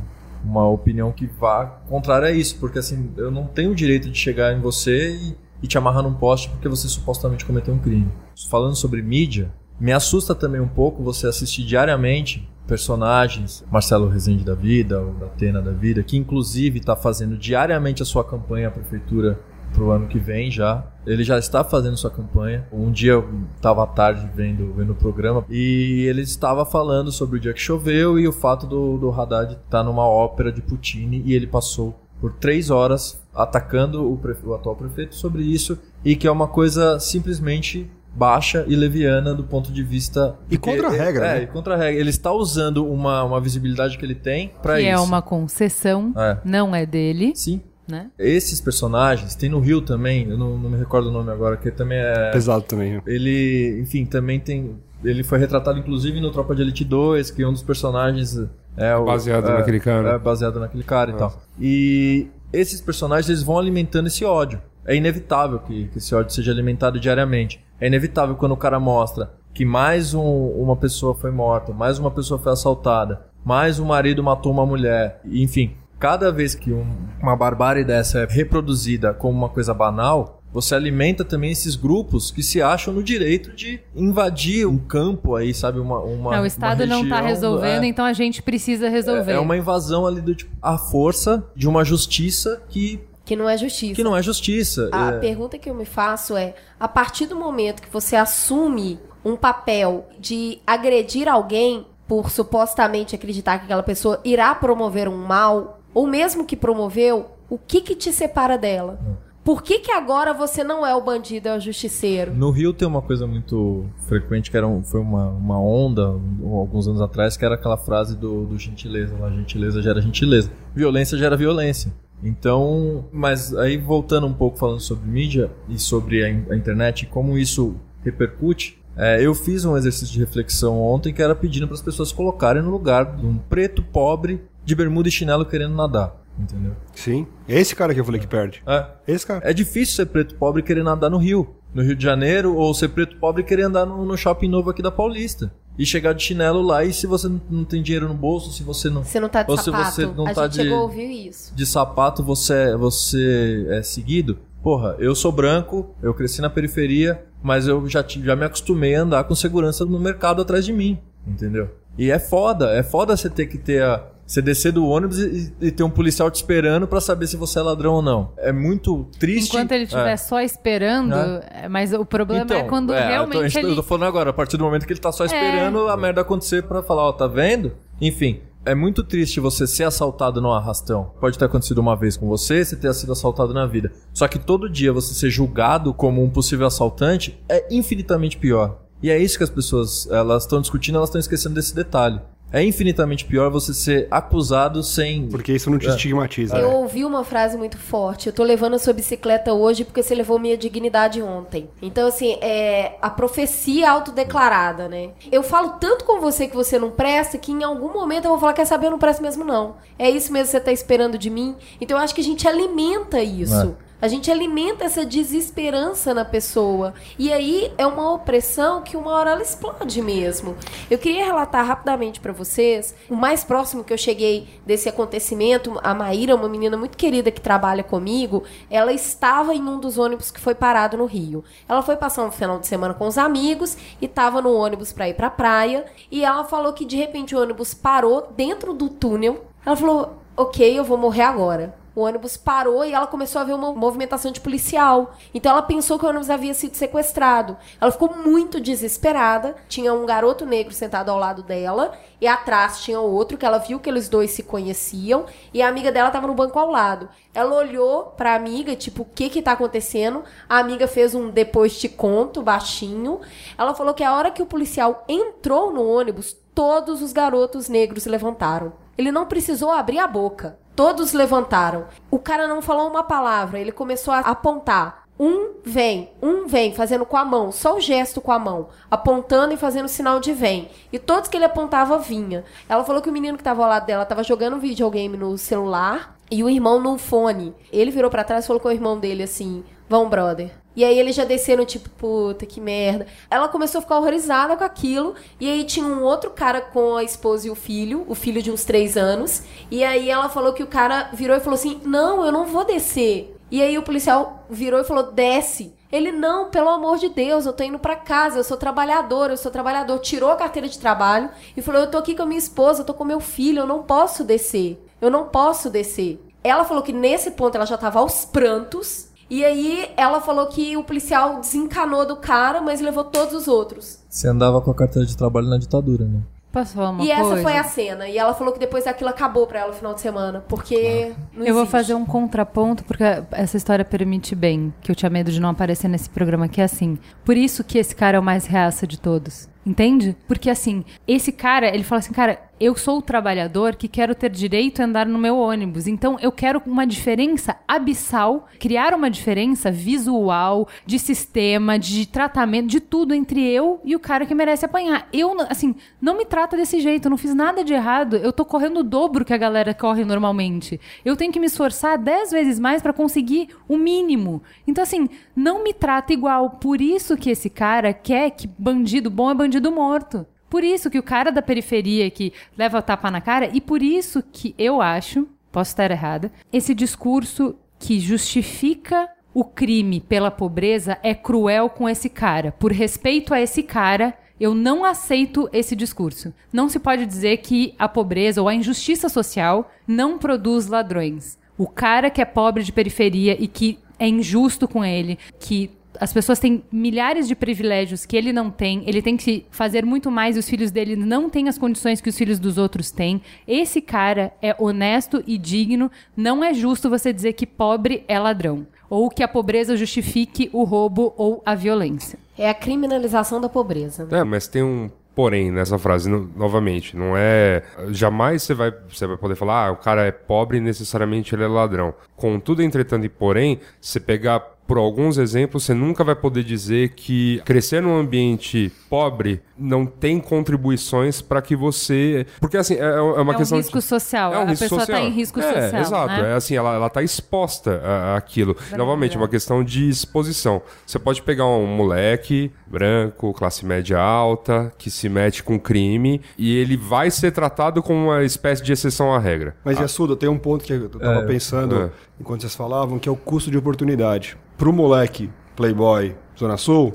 uma opinião que vá contrária a isso, porque assim, eu não tenho o direito de chegar em você e, e te amarrar num poste porque você supostamente cometeu um crime. Falando sobre mídia, me assusta também um pouco você assistir diariamente personagens, Marcelo Rezende da Vida, ou da Atena da Vida, que inclusive está fazendo diariamente a sua campanha à prefeitura pro ano que vem já. Ele já está fazendo sua campanha. Um dia eu estava à tarde vendo, vendo o programa e ele estava falando sobre o dia que choveu e o fato do, do Haddad estar tá numa ópera de Puccini e ele passou por três horas atacando o, prefe- o atual prefeito sobre isso e que é uma coisa simplesmente baixa e leviana do ponto de vista E contra a regra, é, né? e contra a regra ele está usando uma, uma visibilidade que ele tem para que isso é uma concessão, É. não é dele, sim né? esses personagens tem no Rio também eu não, não me recordo o nome agora que também é Pesado também. né? ele, enfim, também tem. Ele foi retratado inclusive no Tropa de Elite 2, que um dos personagens é o. Baseado é, naquele cara. É, baseado naquele cara e Nossa. tal. E esses personagens eles vão alimentando esse ódio. É inevitável que, que esse ódio seja alimentado diariamente. É inevitável quando o cara mostra que mais um- uma pessoa foi morta, mais uma pessoa foi assaltada, mais um marido matou uma mulher, enfim. Cada vez que um- uma barbárie dessa é reproduzida como uma coisa banal, você alimenta também esses grupos que se acham no direito de invadir um campo aí, sabe? Uma, uma, É, o Estado uma não tá região, resolvendo, é. então a gente precisa resolver. É, é uma invasão ali do tipo, a força de uma justiça que, Que não é justiça. que não é justiça. A É, pergunta que eu me faço é: a partir do momento que você assume um papel de agredir alguém, por supostamente acreditar que aquela pessoa irá promover um mal, ou mesmo que promoveu, o que que te separa dela? Por que que agora você não é o bandido, é o justiceiro? No Rio tem uma coisa muito frequente que era um- foi uma, uma onda um- alguns anos atrás, que era aquela frase do, do gentileza, lá, gentileza gera gentileza. Violência gera violência. Então, mas aí voltando um pouco falando sobre mídia e sobre a, a internet e como isso repercute, é, eu fiz um exercício de reflexão ontem que era pedindo para as pessoas colocarem no lugar de um preto pobre de bermuda e chinelo querendo nadar, entendeu? Sim. É esse cara que eu falei que perde. É, Esse cara. é difícil ser preto pobre e querer nadar no Rio, no Rio de Janeiro, ou ser preto pobre e querer andar no, no shopping novo aqui da Paulista. E chegar de chinelo lá e se você não- tem dinheiro no bolso, se você não. Você não tá de ou se sapato. você não a tá gente de, chegou a ouvir isso. de sapato, você, você é seguido. Porra, eu sou branco, eu cresci na periferia, mas eu já, já me acostumei a andar com segurança no mercado atrás de mim, entendeu? E é foda, é foda você ter que ter a. Você descer do ônibus e, e ter um policial te esperando pra saber se você é ladrão ou não. É muito triste. Enquanto ele estiver É. só esperando, é, mas o problema é quando é, eu tô- realmente eu tô, ele... eu tô falando agora, a partir do momento que ele tá só esperando a merda acontecer pra falar, ó, tá vendo? Enfim, é muito triste você ser assaltado no arrastão. Pode ter acontecido uma vez com você, você ter sido assaltado na vida. Só que todo dia você ser julgado como um possível assaltante é infinitamente pior. E é isso que as pessoas elas estão discutindo, elas estão esquecendo desse detalhe. É infinitamente pior você ser acusado sem. Porque isso não te É. estigmatiza. Eu ouvi uma frase muito forte. Eu tô levando a sua bicicleta hoje porque você levou minha dignidade ontem. Então, assim, é a profecia autodeclarada, né? Eu falo tanto com você que você não presta que em algum momento eu vou falar, quer saber, eu não presto mesmo, não. É isso mesmo que você tá esperando de mim. Então, eu acho que a gente alimenta isso. A gente alimenta essa desesperança na pessoa. E aí é uma opressão que uma hora ela explode mesmo. Eu queria relatar rapidamente pra vocês o mais próximo que eu cheguei desse acontecimento. A Maíra, uma menina muito querida que trabalha comigo, ela estava em um dos ônibus que foi parado no Rio. Ela foi passar um final de semana com os amigos e estava no ônibus pra ir pra praia. E ela falou que de repente o ônibus parou dentro do túnel. Ela falou: Ok, eu vou morrer agora. O ônibus parou e ela começou a ver uma movimentação de policial. Então ela pensou que o ônibus havia sido sequestrado. Ela ficou muito desesperada. Tinha um garoto negro sentado ao lado dela e atrás tinha outro que ela viu que eles dois se conheciam e a amiga dela estava no banco ao lado. Ela olhou pra amiga, tipo, o que que tá acontecendo? A amiga fez um depois te conto baixinho. Ela falou que a hora que o policial entrou no ônibus, todos os garotos negros levantaram. Ele não precisou abrir a boca. Todos levantaram. O cara não falou uma palavra, ele começou a apontar. Um vem, um vem, fazendo com a mão, só o gesto com a mão, apontando e fazendo sinal de vem. E todos que ele apontava vinha. Ela falou que o menino que tava ao lado dela tava jogando videogame no celular e o irmão no fone. Ele virou pra trás e falou com o irmão dele assim: Vão, brother. E aí eles já desceram, tipo, puta, que merda. Ela começou a ficar horrorizada com aquilo. E aí tinha um outro cara com a esposa e o filho, o filho de uns três anos. E aí ela falou que o cara virou e falou assim: Não, eu não vou descer. E aí o policial virou e falou: Desce. Ele, não, pelo amor de Deus, eu tô indo pra casa, eu sou trabalhador, eu sou trabalhador. Tirou a carteira de trabalho e falou: Eu tô aqui com a minha esposa, eu tô com meu filho, eu não posso descer. Eu não posso descer. Ela falou que nesse ponto ela já tava aos prantos. E aí ela falou que o policial desencanou do cara, mas levou todos os outros. Você andava com a carteira de trabalho na ditadura, né? Posso falar uma e coisa? essa foi a cena. E ela falou que depois daquilo acabou pra ela no final de semana. Porque. não Eu vou fazer um contraponto, porque essa história permite bem, que eu tinha medo de não aparecer nesse programa, que é assim. Por isso que esse cara é o mais reaça de todos. Entende? Porque assim, esse cara, ele fala assim, cara, eu sou o trabalhador que quero ter direito a andar no meu ônibus. Então eu quero uma diferença abissal, criar uma diferença visual, de sistema, de tratamento, de tudo entre eu e o cara que merece apanhar. Eu, assim, não me trata desse jeito, não fiz nada de errado. Eu tô correndo o dobro que a galera corre normalmente. Eu tenho que me esforçar dez vezes mais para conseguir o mínimo. Então, assim, não me trata igual. Por isso que esse cara quer que bandido bom é bandido morto. Por isso que o cara da periferia que leva o tapa na cara, e por isso que eu acho, posso estar errada, esse discurso que justifica o crime pela pobreza é cruel com esse cara. Por respeito a esse cara, eu não aceito esse discurso. Não se pode dizer que a pobreza ou a injustiça social não produz ladrões. O cara que é pobre de periferia e que é injusto com ele, que as pessoas têm milhares de privilégios que ele não tem, ele tem que fazer muito mais e os filhos dele não têm as condições que os filhos dos outros têm. Esse cara é honesto e digno, não é justo você dizer que pobre é ladrão. Ou que a pobreza justifique o roubo ou a violência. É a criminalização da pobreza. Né? É, mas tem um porém nessa frase, no- novamente. Não é. Jamais você vai, você vai poder falar, ah, o cara é pobre e necessariamente ele é ladrão. Contudo, entretanto e porém, você pegar. Por alguns exemplos, você nunca vai poder dizer que crescer num ambiente pobre não tem contribuições para que você. Porque, assim, é, é uma é um questão. risco de... social. É um a risco pessoa está em risco é, social. Exato, né? é assim, ela, ela tá exposta a- àquilo. Novamente, é uma questão de exposição. Você pode pegar um moleque branco, classe média alta, que se mete com crime, e ele vai ser tratado como uma espécie de exceção à regra. Mas, Yasuda, tem um ponto que eu tava pensando é. Enquanto vocês falavam, que é o custo de oportunidade. Pro moleque playboy Zona Sul,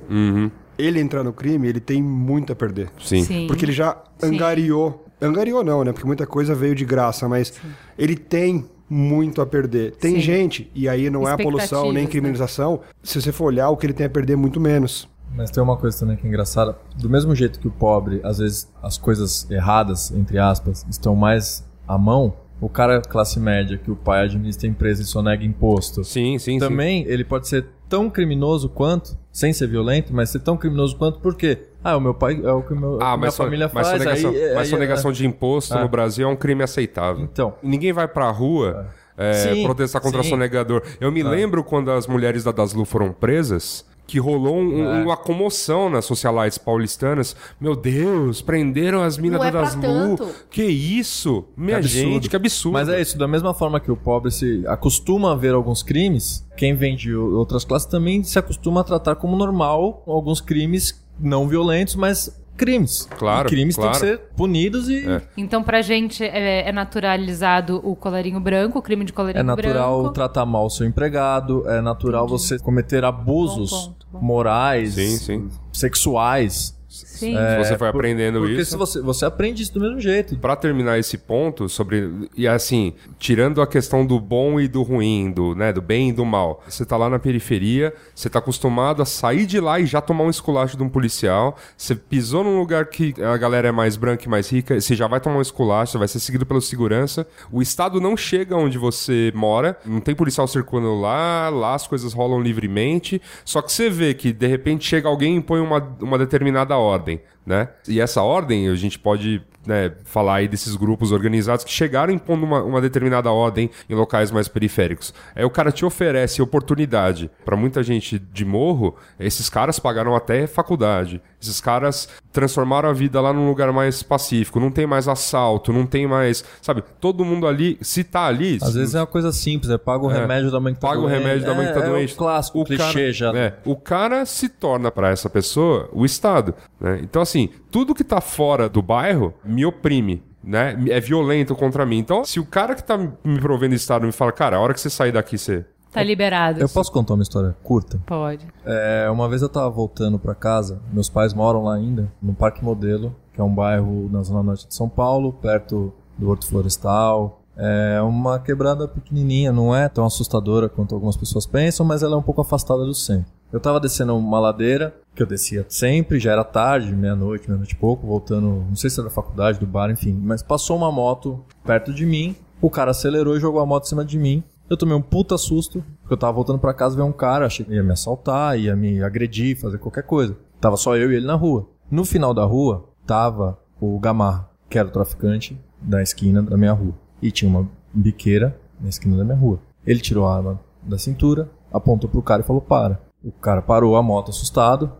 ele entrar no crime, ele tem muito a perder. Sim. Sim. Porque ele já angariou. Angariou não, né? Porque muita coisa veio de graça, mas ele tem muito a perder. Tem Sim. gente, e aí não é a poluição nem né? criminalização, se você for olhar, o que ele tem a perder é muito menos. Mas tem uma coisa também que é engraçada. Do mesmo jeito que o pobre, às vezes, as coisas erradas, entre aspas, estão mais à mão, o cara classe média, que o pai administra empresa e sonega imposto, Sim, sim, sim. também ele pode ser tão criminoso quanto, sem ser violento, mas ser tão criminoso quanto porque, ah, o meu pai é o que, meu, Ah, a minha mas, família mas faz. sonegação, aí, mas sonegação de imposto Ah. no Brasil é um crime aceitável. Então. Ninguém vai pra rua é, Sim, protestar contra sim. Ah. sonegador. Eu me lembro quando as mulheres da Daslu foram presas. Que rolou um- É. uma comoção nas socialites paulistanas. Meu Deus, prenderam as minas é Daslu. tanto. Que isso? Minha absurdo. gente, que absurdo. Mas é isso, da mesma forma que o pobre se acostuma a ver alguns crimes, quem vem de outras classes também se acostuma a tratar como normal alguns crimes não violentos, mas crimes. Claro, E crimes claro. têm que ser punidos e É. Então, pra gente, é, é naturalizado o colarinho branco, o crime de colarinho é natural branco. tratar mal o seu empregado, é natural você cometer abusos Bom ponto, bom. Morais, Sim, sim. sexuais. Sim. Se você foi por- aprendendo porque isso. se você, você aprende isso do mesmo jeito. Pra terminar esse ponto sobre e assim, tirando a questão do bom e do ruim, do, né, do bem e do mal. Você tá lá na periferia, você tá acostumado a sair de lá e já tomar um esculacho de um policial. Você pisou num lugar que a galera é mais branca e mais rica, você já vai tomar um esculacho, você vai ser seguido pelo segurança. O estado não chega onde você mora, não tem policial circulando lá, lá as coisas rolam livremente. Só que você vê que de repente chega alguém e impõe uma, uma determinada ordem, something né? E essa ordem a gente pode né, falar aí desses grupos organizados que chegaram impondo uma, uma determinada ordem em locais mais periféricos. Aí o cara te oferece oportunidade. Pra muita gente de morro, esses caras pagaram até faculdade. Esses caras transformaram a vida lá num lugar mais pacífico. Não tem mais assalto, não tem mais. Sabe, todo mundo ali, se tá ali. Às vezes é uma coisa simples, é paga o É. remédio da mãe que tá Paga o doente. remédio da mãe que tá É, doente. É o clássico, o clichê cara, já. é, o cara se torna pra essa pessoa o Estado. né? Então, assim, tudo que tá fora do bairro me oprime. Né? É violento contra mim. Então, se o cara que tá me provendo Estado me fala, cara, a hora que você sair daqui, você. Tá liberado. Eu posso contar uma história curta? Pode. É, uma vez eu tava voltando pra casa, meus pais moram lá ainda, no Parque Modelo, que é um bairro na zona norte de São Paulo, perto do Horto Florestal. É uma quebrada pequenininha, não é tão assustadora quanto algumas pessoas pensam, mas ela é um pouco afastada do centro. Eu tava descendo uma ladeira, que eu descia sempre, já era tarde, meia-noite, meia-noite e pouco, voltando, não sei se era da faculdade, do bar, enfim, mas passou uma moto perto de mim, o cara acelerou e jogou a moto em cima de mim. Eu tomei um puta susto, porque eu tava voltando pra casa ver um cara, achei que ia me assaltar, ia me agredir, fazer qualquer coisa. Tava só eu e ele na rua. No final da rua, tava o Gamarra, que era o traficante da esquina da minha rua. E tinha uma biqueira na esquina da minha rua. Ele tirou a arma da cintura, apontou pro cara e falou: Para. O cara parou a moto assustado,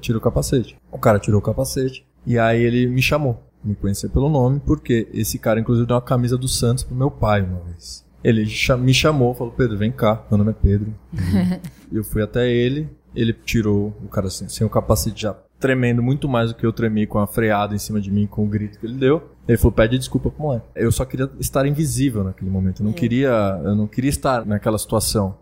tira o capacete. O cara tirou o capacete e aí ele me chamou. Me conhecia pelo nome, porque esse cara, inclusive, deu uma camisa do Santos pro meu pai uma vez. Ele me chamou, falou: Pedro, vem cá, meu nome é Pedro. eu fui até ele, ele tirou o cara sem, sem o capacete já tremendo muito mais do que eu tremi com a freada em cima de mim, com o grito que ele deu. Ele falou: pede desculpa pro moleque. Eu só queria estar invisível naquele momento. Eu não queria, eu não queria estar naquela situação.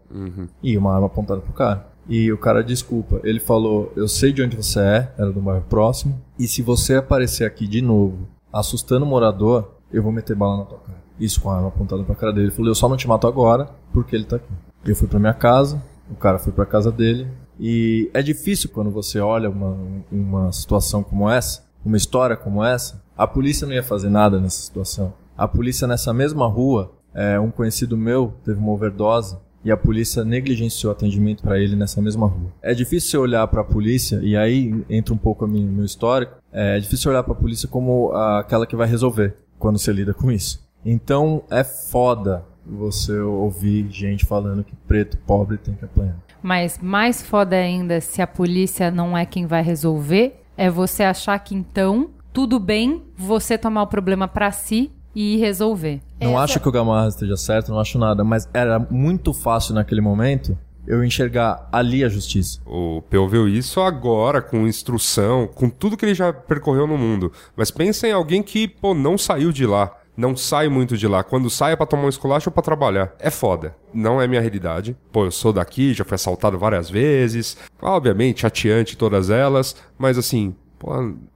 E uma arma apontada pro cara. E o cara, desculpa. Ele falou: Eu sei de onde você é, era do bairro próximo. E se você aparecer aqui de novo, assustando o morador, eu vou meter bala na tua cara. Isso com a arma apontada pra cara dele. Ele falou: Eu só não te mato agora, porque ele tá aqui. Eu fui pra minha casa, o cara foi pra casa dele. E é difícil quando você olha uma, uma situação como essa, uma história como essa, a polícia não ia fazer nada nessa situação. A polícia nessa mesma rua, é, um conhecido meu teve uma overdose e a polícia negligenciou atendimento para ele nessa mesma rua. É difícil você olhar para a polícia, e aí entra um pouco o meu histórico, é difícil olhar para a polícia como aquela que vai resolver quando você lida com isso. Então é foda você ouvir gente falando que preto pobre tem que apanhar. Mas mais foda ainda se a polícia não é quem vai resolver, é você achar que então tudo bem você tomar o problema para si e resolver. Não Essa... acho que o Gamarra esteja certo, não acho nada, mas era muito fácil naquele momento eu enxergar ali a justiça. O Peu viu isso agora, com instrução, com tudo que ele já percorreu no mundo. Mas pensa em alguém que, pô, não saiu de lá. Não sai muito de lá. Quando sai é pra tomar um esculacho ou pra trabalhar. É foda. Não é minha realidade. Pô, eu sou daqui, já fui assaltado várias vezes. Obviamente, chateante todas elas. Mas assim, pô,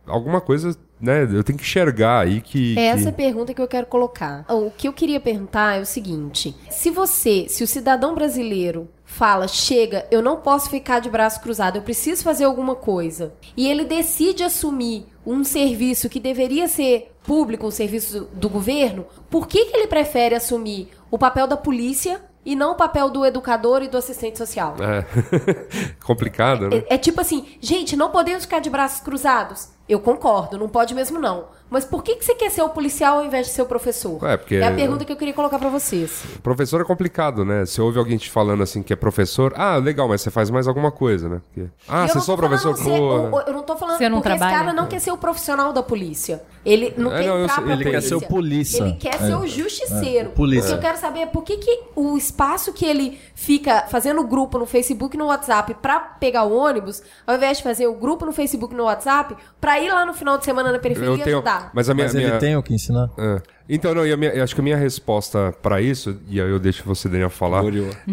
alguma coisa né, eu tenho que enxergar aí que. É essa que... pergunta que eu quero colocar. O que eu queria perguntar é o seguinte: se você, se o cidadão brasileiro fala, chega, eu não posso ficar de braço cruzado, eu preciso fazer alguma coisa, e ele decide assumir um serviço que deveria ser público, um serviço do governo, por que, que ele prefere assumir o papel da polícia e não o papel do educador e do assistente social? É. Complicado, né? É, é tipo assim, gente, não podemos ficar de braços cruzados. Eu concordo, não pode mesmo não. Mas por que, que você quer ser o policial ao invés de ser o professor? É, porque... é a pergunta que eu queria colocar para vocês. Professor é complicado, né? Você ouve alguém te falando assim que é professor, ah, legal, mas você faz mais alguma coisa, né? Porque... Ah, você sou professor, pô... eu, eu, não tô falando você não porque trabalha? esse cara não quer ser o profissional da polícia. Ele não é, quer não, entrar pra Ele polícia. quer ser o polícia. Ele quer é. ser o justiceiro. É, polícia. O que eu quero saber é por que, que o espaço que ele fica fazendo grupo no Facebook e no WhatsApp pra pegar o ônibus, ao invés de fazer o grupo no Facebook e no WhatsApp, pra ir lá no final de semana na periferia eu tenho, ajudar. Mas, a minha, Mas minha... ele tem o que ensinar. É. Então, não, e minha, eu acho que a minha resposta para isso, e aí eu deixo você, Daniel, falar,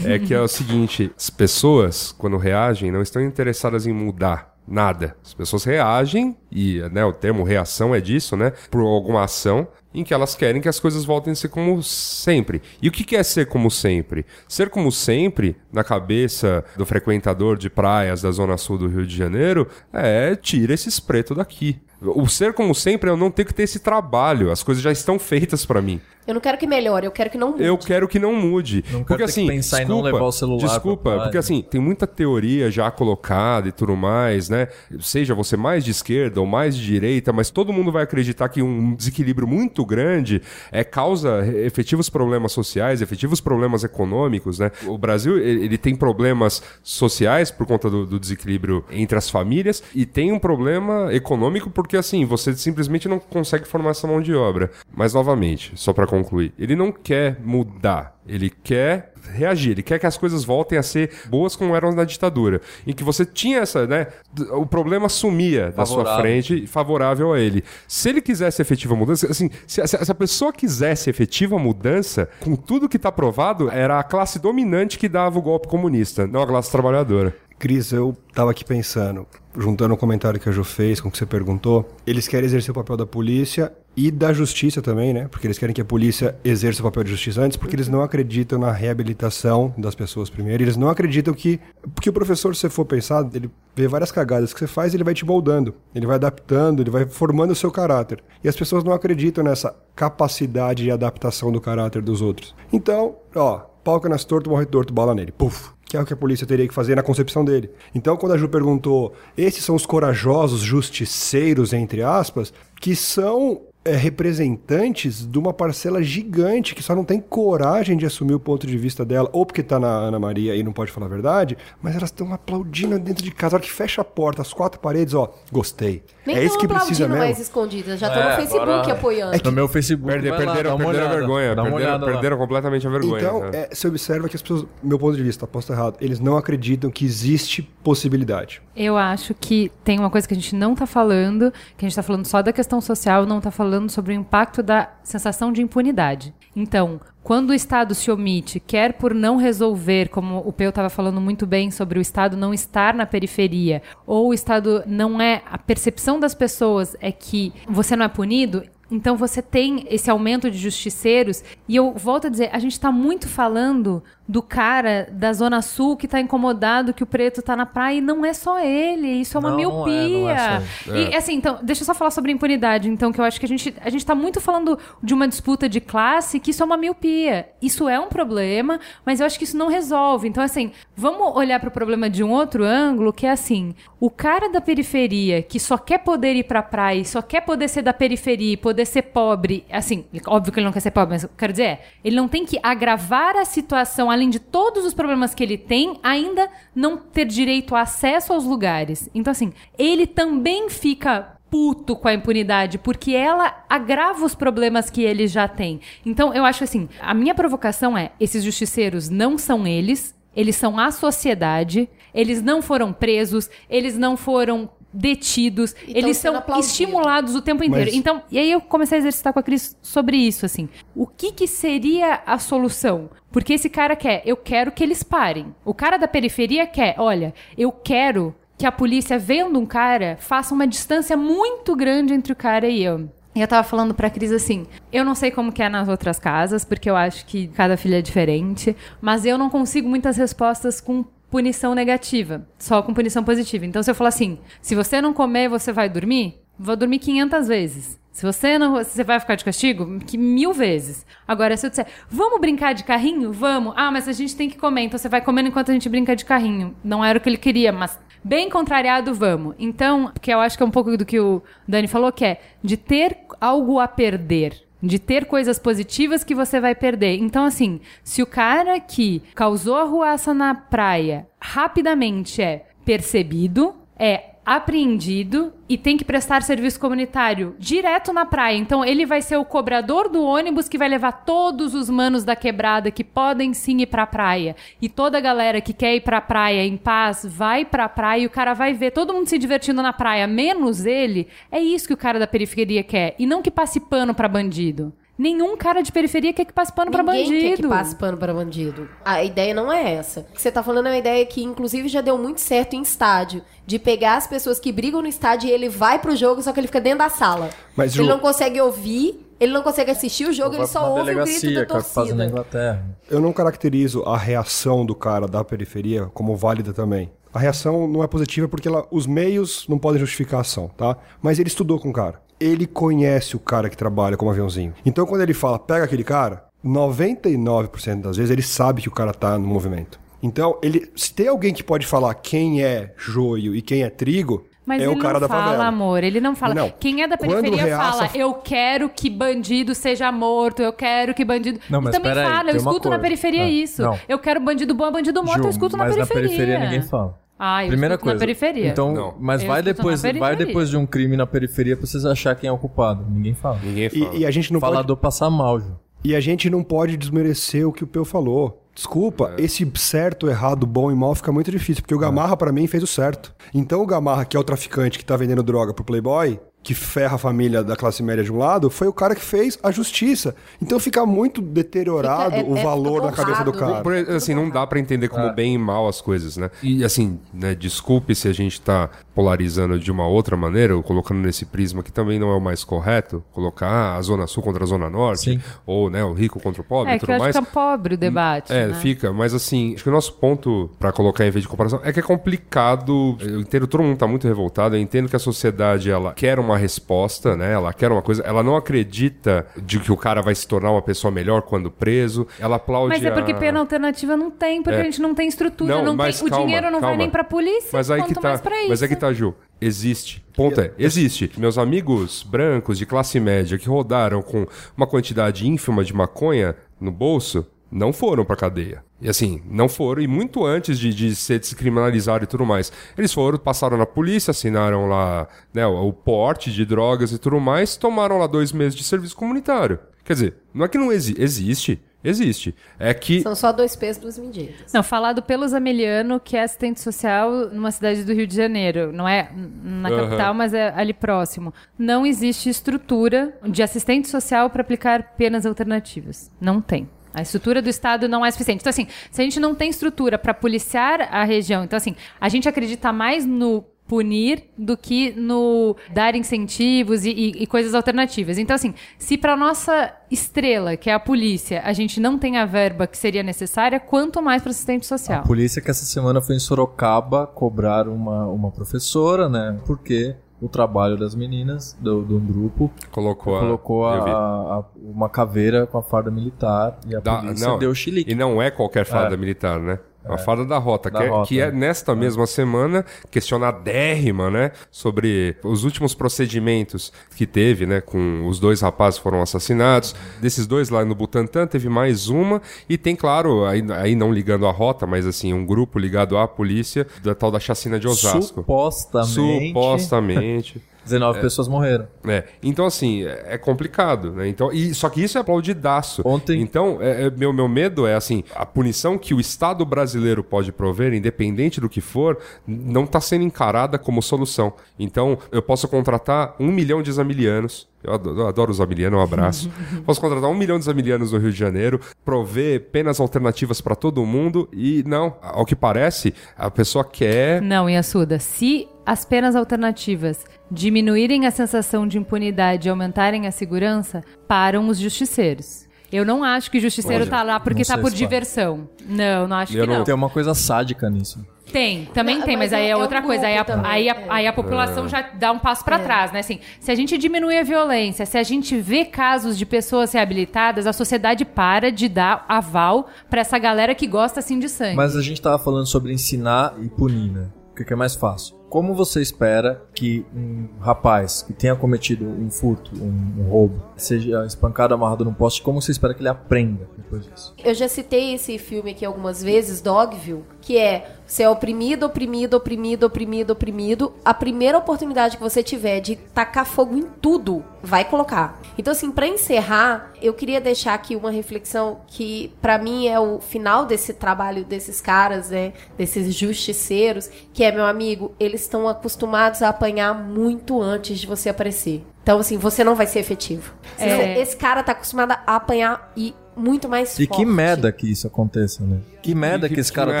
é que é o seguinte: as pessoas, quando reagem, não estão interessadas em mudar nada. As pessoas reagem, e né, o termo reação é disso, né? Por alguma ação em que elas querem que as coisas voltem a ser como sempre. E o que é ser como sempre? Ser como sempre, na cabeça do frequentador de praias da zona sul do Rio de Janeiro, é tira esses pretos daqui. O ser como sempre é eu não ter que ter esse trabalho. As coisas já estão feitas para mim. Eu não quero que melhore, eu quero que não mude. Eu quero que não mude. Não porque assim, que pensar desculpa, em não levar o celular Desculpa, porque assim, tem muita teoria já colocada e tudo mais, né? Seja você mais de esquerda ou mais de direita, mas todo mundo vai acreditar que um desequilíbrio muito grande é causa efetivos problemas sociais, efetivos problemas econômicos, né? O Brasil, ele ele tem problemas sociais por conta do, do desequilíbrio entre as famílias e tem um problema econômico porque assim, você simplesmente não consegue formar essa mão de obra. Mas novamente, só para concluir, ele não quer mudar, ele quer reagir, ele quer que as coisas voltem a ser boas como eram na ditadura, em que você tinha essa, né, o problema sumia da sua frente favorável a ele. Se ele quisesse efetiva mudança, assim, se, se, se a pessoa quisesse efetiva mudança, com tudo que está provado, era a classe dominante que dava o golpe comunista, não a classe trabalhadora. Cris, eu tava aqui pensando, juntando o comentário que a Ju fez com o que você perguntou, eles querem exercer o papel da polícia e da justiça também, né? Porque eles querem que a polícia exerça o papel de justiça antes, porque eles não acreditam na reabilitação das pessoas primeiro. Eles não acreditam que. Porque o professor, se você for pensar, ele vê várias cagadas que você faz, ele vai te moldando, ele vai adaptando, ele vai formando o seu caráter. E as pessoas não acreditam nessa capacidade de adaptação do caráter dos outros. Então, ó, que nas torto, morre torto, bala nele. Puf que é o que a polícia teria que fazer na concepção dele. Então, quando a Ju perguntou, esses são os corajosos justiceiros, entre aspas, que são é, representantes de uma parcela gigante que só não tem coragem de assumir o ponto de vista dela, ou porque tá na Ana Maria e não pode falar a verdade, mas elas estão aplaudindo dentro de casa. A hora que fecha a porta, as quatro paredes, ó, gostei. Nem é isso que precisa aplaudindo mesmo. mais escondidas, já estão É, no Facebook agora- apoiando. No meu Facebook. Perder, vai lá, perderam dá uma perderam a vergonha, dá uma perderam, olhada perderam completamente a vergonha. Então, né? é, você observa que as pessoas, meu ponto de vista, estar errado, eles não acreditam que existe possibilidade. Eu acho que tem uma coisa que a gente não tá falando, que a gente tá falando só da questão social, não tá falando sobre o impacto da sensação de impunidade. Então, quando o Estado se omite, quer por não resolver, como o Peu estava falando muito bem sobre o Estado não estar na periferia, ou o Estado não é. A percepção das pessoas é que você não é punido, Então você tem esse aumento de justiceiros. E eu volto a dizer, a gente está muito falando do cara da Zona Sul que tá incomodado que o preto tá na praia e não é só ele, isso é uma Não, não é, não miopia. é só E assim, então, deixa eu só falar sobre impunidade, então, que eu acho que a gente, a gente tá muito falando de uma disputa de classe, que isso é uma miopia. Isso é um problema, mas eu acho que isso não resolve. Então, assim, vamos olhar para o problema de um outro ângulo, que é assim, o cara da periferia que só quer poder ir pra praia, só quer poder ser da periferia, e poder ser pobre, assim, óbvio que ele não quer ser pobre, mas eu quero dizer, é, ele não tem que agravar a situação além de todos os problemas que ele tem, ainda não ter direito a acesso aos lugares. Então, assim, ele também fica puto com a impunidade, porque ela agrava os problemas que ele já tem. Então, eu acho assim, a minha provocação é, esses justiceiros não são eles, eles são a sociedade, eles não foram presos, eles não foram detidos, E tão eles são aplaudidos. estimulados o tempo inteiro. Mas- Então, e aí eu comecei a exercitar com a Cris sobre isso, assim. O que que seria a solução? Porque esse cara quer, eu quero que eles parem. O cara da periferia quer, olha, eu quero que a polícia, vendo um cara, faça uma distância muito grande entre o cara e eu. E eu tava falando pra Cris assim, eu não sei como que é nas outras casas, porque eu acho que cada filha é diferente, mas eu não consigo muitas respostas com punição negativa, só com punição positiva. Então se eu falar assim, se você não comer, você vai dormir? Vou dormir 500 vezes. Se você não, você vai ficar de castigo, que mil vezes. Agora, se eu disser, vamos brincar de carrinho? Vamos. Ah, mas a gente tem que comer, então você vai comendo enquanto a gente brinca de carrinho. Não era o que ele queria, mas bem contrariado, vamos. Então, que eu acho que é um pouco do que o Dani falou, que é de ter algo a perder. De ter coisas positivas que você vai perder. Então, assim, se o cara que causou a ruaça na praia rapidamente é percebido, é apreendido e tem que prestar serviço comunitário direto na praia. Então ele vai ser o cobrador do ônibus que vai levar todos os manos da quebrada que podem sim ir pra praia. E toda a galera que quer ir pra praia em paz vai pra praia e o cara vai ver todo mundo se divertindo na praia, menos ele. É isso que o cara da periferia quer. E não que passe pano pra bandido. Nenhum cara de periferia quer que passe pano pra Ninguém bandido. quer que passe pano para bandido. A ideia não é essa. O que você tá falando é uma ideia que, inclusive, já deu muito certo em estádio. De pegar as pessoas que brigam no estádio e ele vai pro jogo, só que ele fica dentro da sala. Mas, ele Ju- não consegue ouvir, ele não consegue assistir o jogo, ele só pra ouve o grito da é o que fazem na torcida. Inglaterra. Eu não caracterizo a reação do cara da periferia como válida também. A reação não é positiva porque ela- os meios não podem justificar a ação, tá? Mas ele estudou com o cara. Ele conhece o cara que trabalha como aviãozinho. Então quando ele fala, pega aquele cara, 99% das vezes ele sabe que o cara tá no movimento. Então, ele, se tem alguém que pode falar quem é joio e quem é trigo, Mas é ele o cara não da fala, favela. amor. Ele não fala. Não. Quem é da Quando periferia reaça- fala, eu quero que bandido seja morto, eu quero que bandido... Não, e mas também peraí, fala, eu tem uma escuto na periferia Não, isso. não. Eu quero bandido bom, bandido morto, Ju, eu escuto na mas periferia. na periferia ninguém fala. Ah, eu Primeira coisa. na periferia. Então, Não. mas Eu vai escuto depois, na vai periferia. depois de um crime na periferia pra vocês achar quem é o culpado. Ninguém fala. Ninguém fala. E, e a gente não pode Falador passar mal, Ju. E a gente não pode desmerecer o que o Peu falou. Desculpa, esse certo, errado, bom e mal fica muito difícil, porque o Gamarra, pra mim, fez o certo. Então o Gamarra, que é o traficante que tá vendendo droga pro Playboy, que ferra a família da classe média de um lado, foi o cara que fez a justiça. Então fica muito deteriorado Fica- é- o é valor na cabeça do cara. Por- assim, não dá pra entender como É. bem e mal as coisas, né? E assim, né, desculpe se a gente tá polarizando de uma outra maneira, ou colocando nesse prisma que também não é o mais correto, colocar a Zona Sul contra a Zona Norte, Sim. ou né, o rico contra o pobre É e que tudo eu acho mais. que é pobre o debate. É, né? fica, mas assim, acho que o nosso ponto pra colocar em vez de comparação é que é complicado. Eu entendo, todo mundo tá muito revoltado, eu entendo que a sociedade ela quer uma resposta, né? Ela quer uma coisa, ela não acredita de que o cara vai se tornar uma pessoa melhor quando preso. Ela aplaude Mas é porque a- pena alternativa não tem, porque É. a gente não tem estrutura, Não, não, mas tem, o calma, dinheiro não vai calma. nem pra polícia, Mas aí que tá, mais pra isso. mas é que tá, Ju. Existe. Ponto é, existe. Meus amigos brancos de classe média que rodaram com uma quantidade ínfima de maconha no bolso não foram pra cadeia. E assim, não foram, e muito antes de, de ser descriminalizado e tudo mais. Eles foram, passaram na polícia, assinaram lá né, o, o porte de drogas e tudo mais, tomaram lá dois meses de serviço comunitário. Quer dizer, não é que não exi existe, existe. É que São só dois pesos, duas medidas. Não, falado pelo Zameliano, que é assistente social numa cidade do Rio de Janeiro. Não é na capital, mas é ali próximo. Não existe estrutura de assistente social para aplicar penas alternativas. Não tem. A estrutura do Estado não é suficiente. Então, assim, se a gente não tem estrutura para policiar a região, então, assim, a gente acredita mais no punir do que no dar incentivos e, e- e coisas alternativas. Então, assim, se para nossa estrela, que é a polícia, a gente não tem a verba que seria necessária, quanto mais para assistente social. A polícia que essa semana foi em Sorocaba cobrar uma, uma professora, né? Porque o trabalho das meninas do, do grupo Colocou a. colocou vi. a, a- uma caveira com a farda militar e a Da- polícia não, deu chilique. E não é qualquer farda É. militar, né? A farda da rota, Da que, é, rota, que é é. nesta mesma semana questionadérrima, né? Sobre os últimos procedimentos que teve, né? Com os dois rapazes que foram assassinados. Desses dois lá no Butantã, teve mais uma. E tem, claro, aí, aí não ligando a rota, mas assim, um grupo ligado à polícia da tal da chacina de Osasco. Supostamente, Supostamente. 19 pessoas morreram. É, então assim, é é complicado, né? Então, e, só que isso é aplaudidaço. Ontem- Então, é- é- meu, meu medo é assim, a punição que o Estado brasileiro pode prover, independente do que for, não está sendo encarada como solução. Então, eu posso contratar um milhão de examilianos. Eu adoro, eu adoro os amilianos, um abraço. posso contratar um milhão de examilianos no Rio de Janeiro, prover penas alternativas para todo mundo e não, ao que parece, a pessoa quer Não, Yasuda, se as penas alternativas diminuírem a sensação de impunidade e aumentarem a segurança, param os justiceiros. Eu não acho que justiceiro Olha, tá lá porque tá por se diversão. Não, não acho Eu que não não. Tem uma coisa sádica nisso. Tem, também Não, tem, mas, mas aí é- é é um outra coisa. Aí a, aí, a, é. aí a população já dá um passo pra trás, né? Assim, se a gente diminui a violência, se a gente vê casos de pessoas reabilitadas, a sociedade para de dar aval pra essa galera que gosta assim de sangue. Mas a gente tava falando sobre ensinar e punir, né? O que é mais fácil? Como você espera que um rapaz que tenha cometido um furto, um, um roubo, seja espancado, amarrado num poste, como você espera que ele aprenda depois disso? Eu já citei esse filme aqui algumas vezes, Dogville, que é você é oprimido, oprimido, oprimido, oprimido, oprimido. A primeira oportunidade que você tiver de tacar fogo em tudo, vai colocar. Então, assim, pra encerrar, eu queria deixar aqui uma reflexão que, pra mim, é o final desse trabalho desses caras, né? Desses justiceiros, que é, meu amigo, eles estão acostumados a apanhar muito antes de você aparecer. Então, assim, você não vai ser efetivo. É. Esse cara tá acostumado a apanhar e muito mais E forte. que merda que isso aconteça, né? Que merda que- que, esse que cara merda?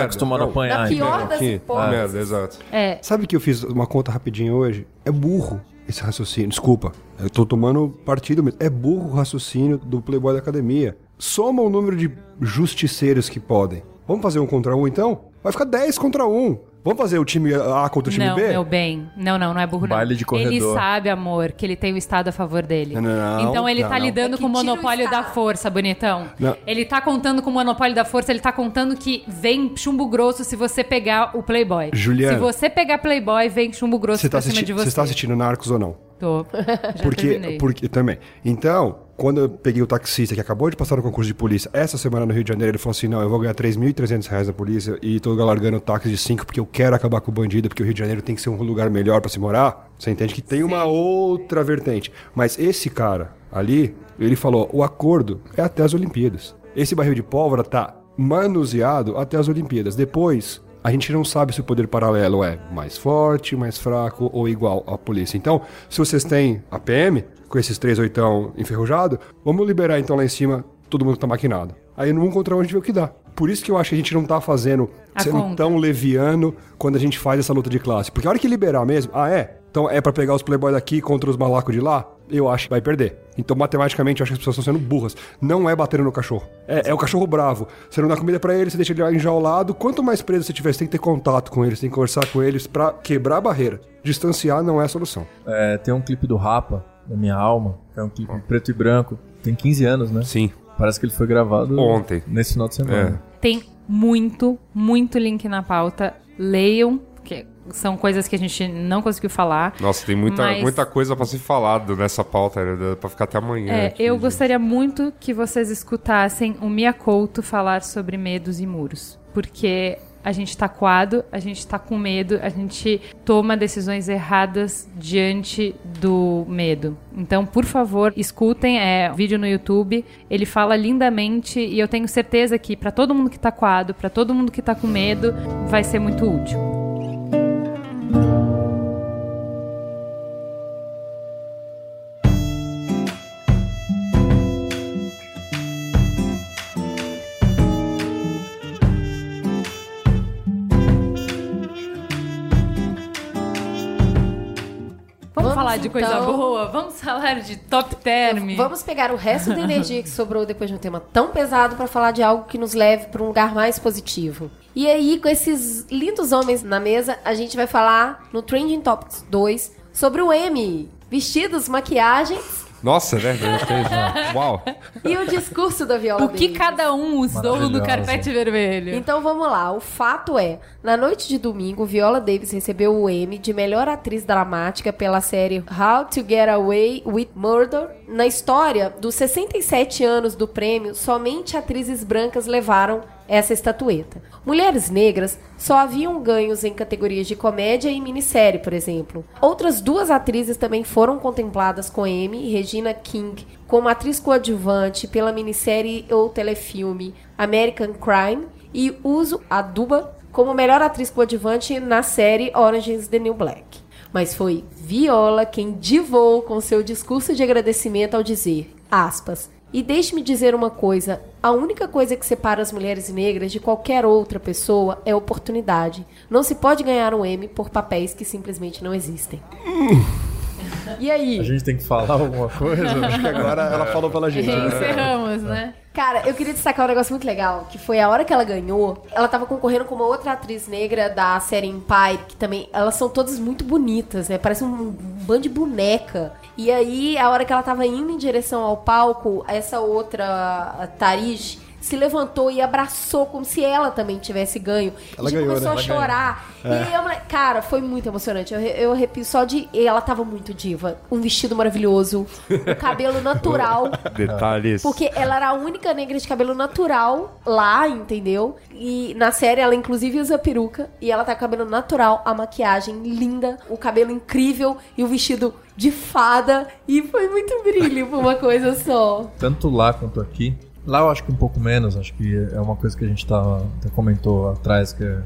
tá acostumado a apanhar. Na pior das que hipóteses. merda, exato. É, Sabe que eu fiz uma conta rapidinho hoje? É burro esse raciocínio. Desculpa, eu tô tomando partido mesmo. É burro o raciocínio do Playboy da Academia. Soma o número de justiceiros que podem. Vamos fazer um contra um então? Vai ficar 10 contra um. Vamos fazer o time A contra o time não, B? meu bem. Não, não, não é burro, não. Baile de corredor. Ele sabe, amor, que ele tem o Estado a favor dele. Não, então ele não, tá não. lidando É com o tira o monopólio da força, bonitão. Não. Ele tá contando com o monopólio da força, ele tá contando que vem chumbo grosso se você pegar o Playboy. Juliana. Se você pegar Playboy, vem chumbo grosso Você tá, pra cima de você você. tá assistindo Narcos ou não? Tô. Já Porque, terminei. porque também. Então, quando eu peguei o taxista que acabou de passar no concurso de polícia, essa semana no Rio de Janeiro, ele falou assim: não, eu vou ganhar 3.300 reais na polícia e tô largando o táxi de 5 porque eu quero acabar com o bandido, porque o Rio de Janeiro tem que ser um lugar melhor pra se morar. Você entende que tem uma outra vertente. Mas esse cara ali, ele falou: o acordo é até as Olimpíadas. Esse barril de pólvora tá manuseado até as Olimpíadas. Depois, a gente não sabe se o poder paralelo é mais forte, mais fraco ou igual à polícia. Então, se vocês têm a PM, com esses três oitão enferrujado, vamos liberar então lá em cima todo mundo que tá maquinado. Aí no um contra um a gente vê o que dá. Por isso que eu acho que a gente não tá fazendo, A sendo conta. tão leviano quando a gente faz essa luta de classe. Porque a hora que liberar mesmo, ah é? Então é pra pegar os playboy daqui contra os malacos de lá? Eu acho que vai perder. Então, matematicamente, eu acho que as pessoas estão sendo burras. Não é batendo no cachorro. É, é o cachorro bravo. Você não dá comida pra ele, você deixa ele enjaulado. Quanto mais preso você tiver, você tem que ter contato com eles, tem que conversar com eles pra quebrar a barreira. Distanciar não é a solução. É, tem um clipe do Rapa, da minha alma, que é um clipe preto e branco. Tem 15 anos, né? Sim. Parece que ele foi gravado Ontem. nesse final de semana. Tem muito, muito link na pauta. Leiam, que são coisas que a gente não conseguiu falar. Nossa, tem muita, Mas- muita coisa pra ser falado nessa pauta? Pra ficar até amanhã. É, aqui, eu gente. gostaria muito que vocês escutassem o Mia Couto falar sobre medos e muros. Porque a gente tá coado, a gente tá com medo, a gente toma decisões erradas diante do medo. Então, por favor, escutem, é vídeo no YouTube. Ele fala lindamente e eu tenho certeza que pra todo mundo que tá coado, pra todo mundo que tá com medo, vai ser muito útil. Falar de coisa então- boa? Vamos falar de top term? Vamos pegar o resto da energia que sobrou depois de um tema tão pesado pra falar de algo que nos leve pra um lugar mais positivo. E aí, com esses lindos homens na mesa, a gente vai falar no Trending Topics 2 sobre o M. Vestidos, maquiagens Nossa, né? Uau. e o discurso da Viola O que Davis. cada um usou no carpete vermelho? Então vamos lá, o fato é, na noite de domingo, Viola Davis recebeu o Emmy de melhor atriz dramática pela série How to Get Away with Murder. Na história dos 67 anos do prêmio, somente atrizes brancas levaram essa estatueta. Mulheres negras só haviam ganhos em categorias de comédia e minissérie, por exemplo. Outras duas atrizes também foram contempladas com Emmy, Regina King, como atriz coadjuvante pela minissérie ou telefilme American Crime, e Uso Aduba como melhor atriz coadjuvante na série Orange is the New Black. Mas foi Viola quem divou com seu discurso de agradecimento ao dizer, aspas, e deixe-me dizer uma coisa: a única coisa que separa as mulheres negras de qualquer outra pessoa é oportunidade. Não se pode ganhar um M por papéis que simplesmente não existem. E aí? A gente tem que falar alguma coisa? Acho que agora ela falou pela gente. né? Encerramos, né? Cara, eu queria destacar um negócio muito legal, que foi a hora que ela ganhou, ela tava concorrendo com uma outra atriz negra da série Empire, que também, elas são todas muito bonitas, né? Parece um bando de boneca. E aí, a hora que ela tava indo em direção ao palco, essa outra a Tarish se levantou e abraçou como se ela também tivesse ganho. Ela e ganhou, começou né? a Ela chorar. E aí, eu, cara, foi muito emocionante. Eu, eu arrepio só de. e Ela tava muito diva. Um vestido maravilhoso, um cabelo natural. Detalhes. Porque ela era a única negra de cabelo natural lá, entendeu? E na série ela inclusive usa peruca. E ela tá com cabelo natural, a maquiagem linda, o cabelo incrível e o vestido de fada. E foi muito brilho por uma coisa só. Tanto lá quanto aqui. Lá eu acho que um pouco menos, acho que é uma coisa que a gente tá, até comentou atrás, que é,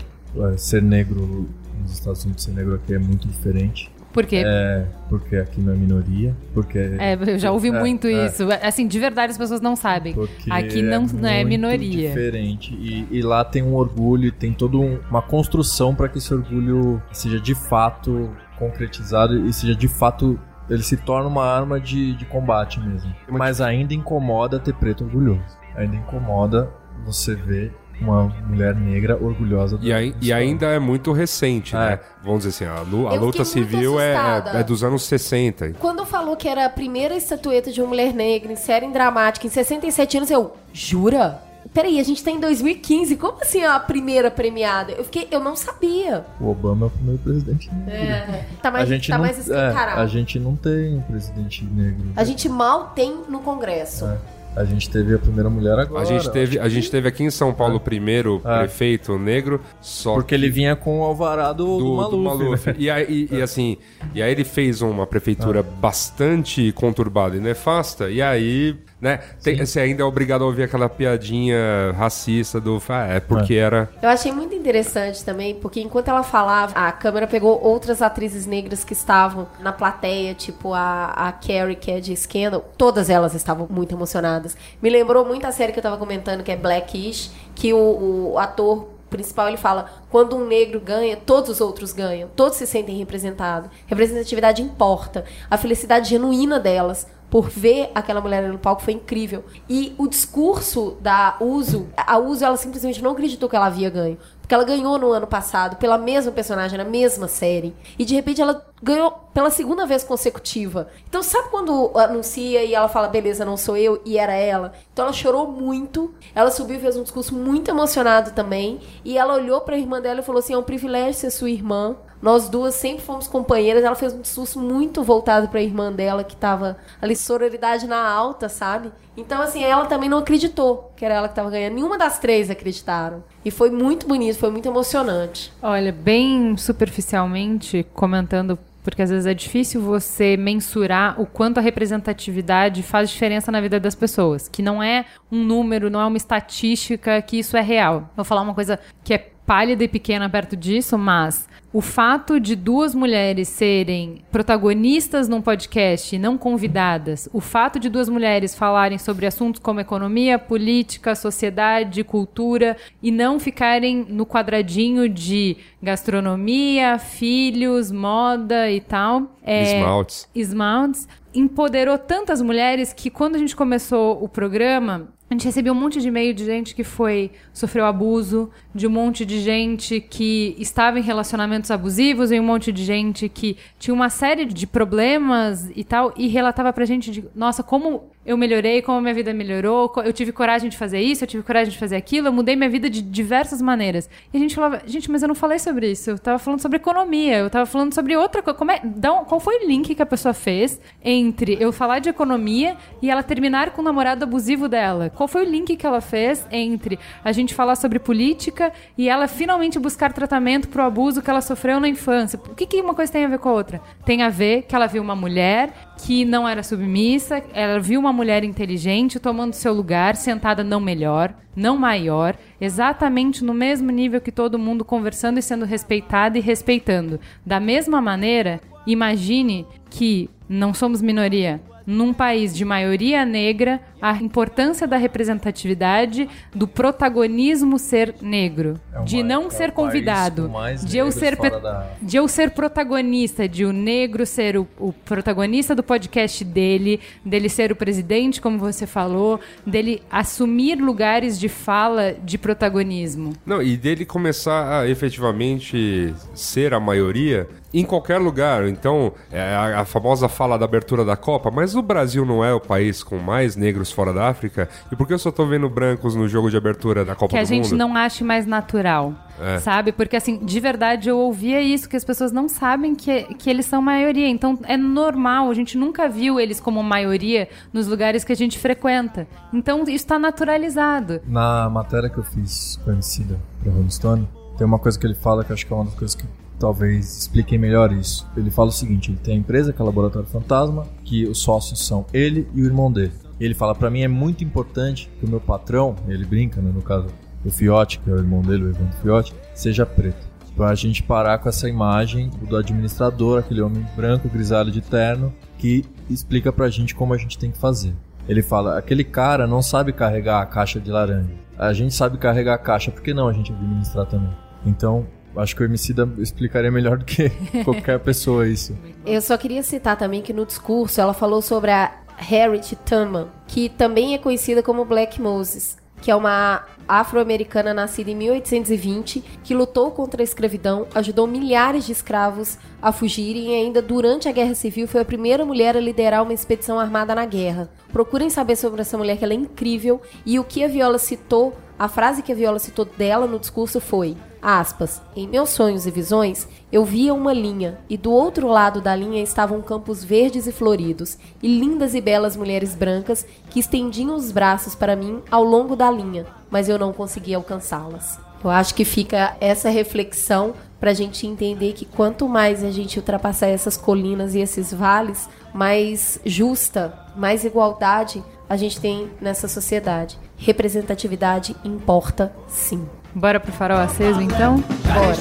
é, ser negro nos Estados Unidos, ser negro aqui é muito diferente. Por quê? É, porque aqui não é minoria, porque... É, eu já ouvi É, muito é. isso. Assim, de verdade as pessoas não sabem. Porque Aqui não não é muito minoria. diferente. E, e lá tem um orgulho, tem toda um- uma construção para que esse orgulho seja de fato concretizado e seja de fato. Ele se torna uma arma de, de combate mesmo. Mas ainda incomoda ter preto orgulhoso. Ainda incomoda você ver uma mulher negra orgulhosa do E, do e ainda é muito recente, né? Vamos dizer assim, a, lu- a luta civil é, é dos anos 60. Quando falou que era a primeira estatueta de uma mulher negra em série dramática em 67 anos, eu, jura? Peraí, a gente tá em 2015, como assim a primeira premiada? Eu fiquei, eu não sabia. O Obama é o primeiro presidente negro. É, tá mais, a gente tá não, mais é, escancarado. a gente não tem um presidente negro. A gente mal tem no Congresso. É. A gente teve a primeira mulher agora. A gente teve, a gente teve aqui em São Paulo o primeiro É. prefeito negro, só Porque ele vinha com o alvarado do, do, Maluf. do Maluf. né? E, aí, e, e assim, e aí ele fez uma prefeitura bastante conturbada e nefasta, e aí, né, tem- você ainda é obrigado a ouvir aquela piadinha racista do. Ah, é porque era. Eu achei muito interessante também, porque enquanto ela falava, a câmera pegou outras atrizes negras que estavam na plateia, tipo a, a Carrie, que é de Scandal. Todas elas estavam muito emocionadas. Me lembrou muito a série que eu tava comentando, que é Blackish, que o, o ator principal ele fala: quando um negro ganha, todos os outros ganham, todos se sentem representados. Representatividade importa. A felicidade genuína delas por ver aquela mulher no palco foi incrível. E o discurso da Uso, a Uso ela simplesmente não acreditou que ela havia ganho. Porque ela ganhou no ano passado pela mesma personagem, na mesma série. E de repente ela ganhou pela segunda vez consecutiva. Então sabe quando anuncia e ela fala, beleza, não sou eu, e era ela? Então ela chorou muito. Ela subiu fez um discurso muito emocionado também. E ela olhou pra irmã dela e falou assim: é um privilégio ser sua irmã. Nós duas sempre fomos companheiras. Ela fez um discurso muito voltado pra irmã dela, que tava ali, sororidade na alta, sabe? Então, assim, ela também não acreditou que era ela que tava ganhando. Nenhuma das três acreditaram. E foi muito bonito, foi muito emocionante. Olha, bem superficialmente, comentando, porque às vezes é difícil você mensurar o quanto a representatividade faz diferença na vida das pessoas. Que não é um número, não é uma estatística, que isso é real. Vou falar uma coisa que é pálida e pequena perto disso, mas o fato de duas mulheres serem protagonistas num podcast e não convidadas, o fato de duas mulheres falarem sobre assuntos como economia, política, sociedade, cultura e não ficarem no quadradinho de gastronomia, filhos, moda e tal. É, Esmaltes. Esmaltes empoderou tantas mulheres que quando a gente começou o programa, a gente recebeu um monte de e-mail de gente que foi sofreu abuso, de um monte de gente que estava em relacionamentos abusivos e um monte de gente que tinha uma série de problemas e tal e relatava pra gente de, nossa, como eu melhorei, como minha vida melhorou, eu tive coragem de fazer isso, eu tive coragem de fazer aquilo, eu mudei minha vida de diversas maneiras. E a gente falava, gente, mas eu não falei sobre isso, eu tava falando sobre economia, eu tava falando sobre outra coisa. Como é, um- qual foi o link que a pessoa fez entre eu falar de economia e ela terminar com o namorado abusivo dela? Qual foi o link que ela fez entre a gente falar sobre política e ela finalmente buscar tratamento pro abuso que ela sofreu na infância? O que, que uma coisa tem a ver com a outra? Tem a ver que ela viu uma mulher que não era submissa, ela viu uma mulher inteligente tomando seu lugar, sentada não melhor, não maior, exatamente no mesmo nível que todo mundo conversando e sendo respeitada e respeitando. Da mesma maneira, imagine que não somos minoria. Num país de maioria negra, a importância da representatividade, do protagonismo ser negro, É uma- de não é ser convidado, de eu ser da- de eu ser protagonista, de o negro ser o, o protagonista do podcast dele, dele ser o presidente, como você falou, dele assumir lugares de fala de protagonismo. Não, e dele começar a efetivamente ser a maioria em qualquer lugar. Então, é a, a famosa fala da abertura da Copa, mas o Brasil não é o país com mais negros fora da África? E por que eu só tô vendo brancos no jogo de abertura da Copa que a do gente Mundo? não ache mais natural. É. Sabe? Porque, assim, de verdade eu ouvia isso, que as pessoas não sabem que, que eles são maioria. Então é normal, a gente nunca viu eles como maioria nos lugares que a gente frequenta. Então isso está naturalizado. Na matéria que eu fiz com a Emicida pra Rolling Stone, tem uma coisa que ele fala que eu acho que é uma das coisas que talvez expliquem melhor isso. Ele fala o seguinte, ele tem a empresa que é o Laboratório Fantasma, que os sócios são ele e o irmão dele. Ele fala, pra mim é muito importante que o meu patrão, ele brinca, né, no caso o Fiote, que é o irmão dele, o Evandro Fiote, seja preto. Pra gente parar com essa imagem do administrador, aquele homem branco, grisalho de terno, que explica pra gente como a gente tem que fazer. Ele fala, aquele cara não sabe carregar a caixa de laranja. A gente sabe carregar a caixa, por que não a gente administrar também? Então, acho que o Emicida explicaria melhor do que qualquer pessoa isso. Eu só queria citar também que no discurso ela falou sobre a Harriet Tubman, que também é conhecida como Black Moses, que é uma afro-americana nascida em 1820, que lutou contra a escravidão, ajudou milhares de escravos a fugirem e ainda durante a Guerra Civil foi a primeira mulher a liderar uma expedição armada na guerra. Procurem saber sobre essa mulher que ela é incrível e o que a Viola citou, a frase que a Viola citou dela no discurso foi Aspas, em meus sonhos e visões, eu via uma linha, e do outro lado da linha estavam campos verdes e floridos, e lindas e belas mulheres brancas que estendiam os braços para mim ao longo da linha, mas eu não conseguia alcançá-las. Eu acho que fica essa reflexão para a gente entender que quanto mais a gente ultrapassar essas colinas e esses vales, mais justa, mais igualdade a gente tem nessa sociedade. Representatividade importa sim. Bora pro farol aceso então? Bora.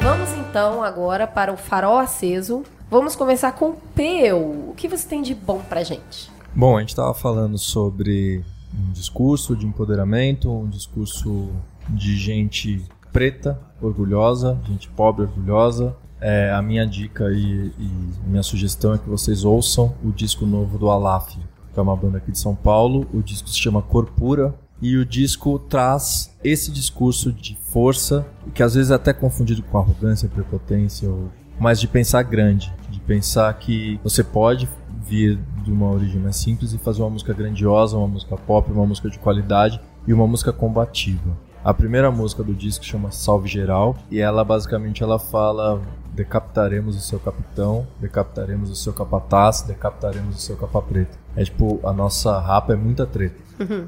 Vamos então agora para o farol aceso. Vamos começar com o Peu. O que você tem de bom pra gente? Bom, a gente estava falando sobre um discurso de empoderamento, um discurso de gente preta, orgulhosa, gente pobre, orgulhosa. É, a minha dica e, e minha sugestão é que vocês ouçam o disco novo do Alaf, que é uma banda aqui de São Paulo. O disco se chama Corpura e o disco traz esse discurso de força, que às vezes é até confundido com arrogância, prepotência, ou- mas de pensar grande, de pensar que você pode vir de uma origem mais simples e fazer uma música grandiosa, uma música pop, uma música de qualidade e uma música combativa. A primeira música do disco chama Salve Geral e ela basicamente ela fala decapitaremos o seu capitão, decapitaremos o seu capataz, decapitaremos o seu capa preta. É tipo, a nossa rapa é muita treta.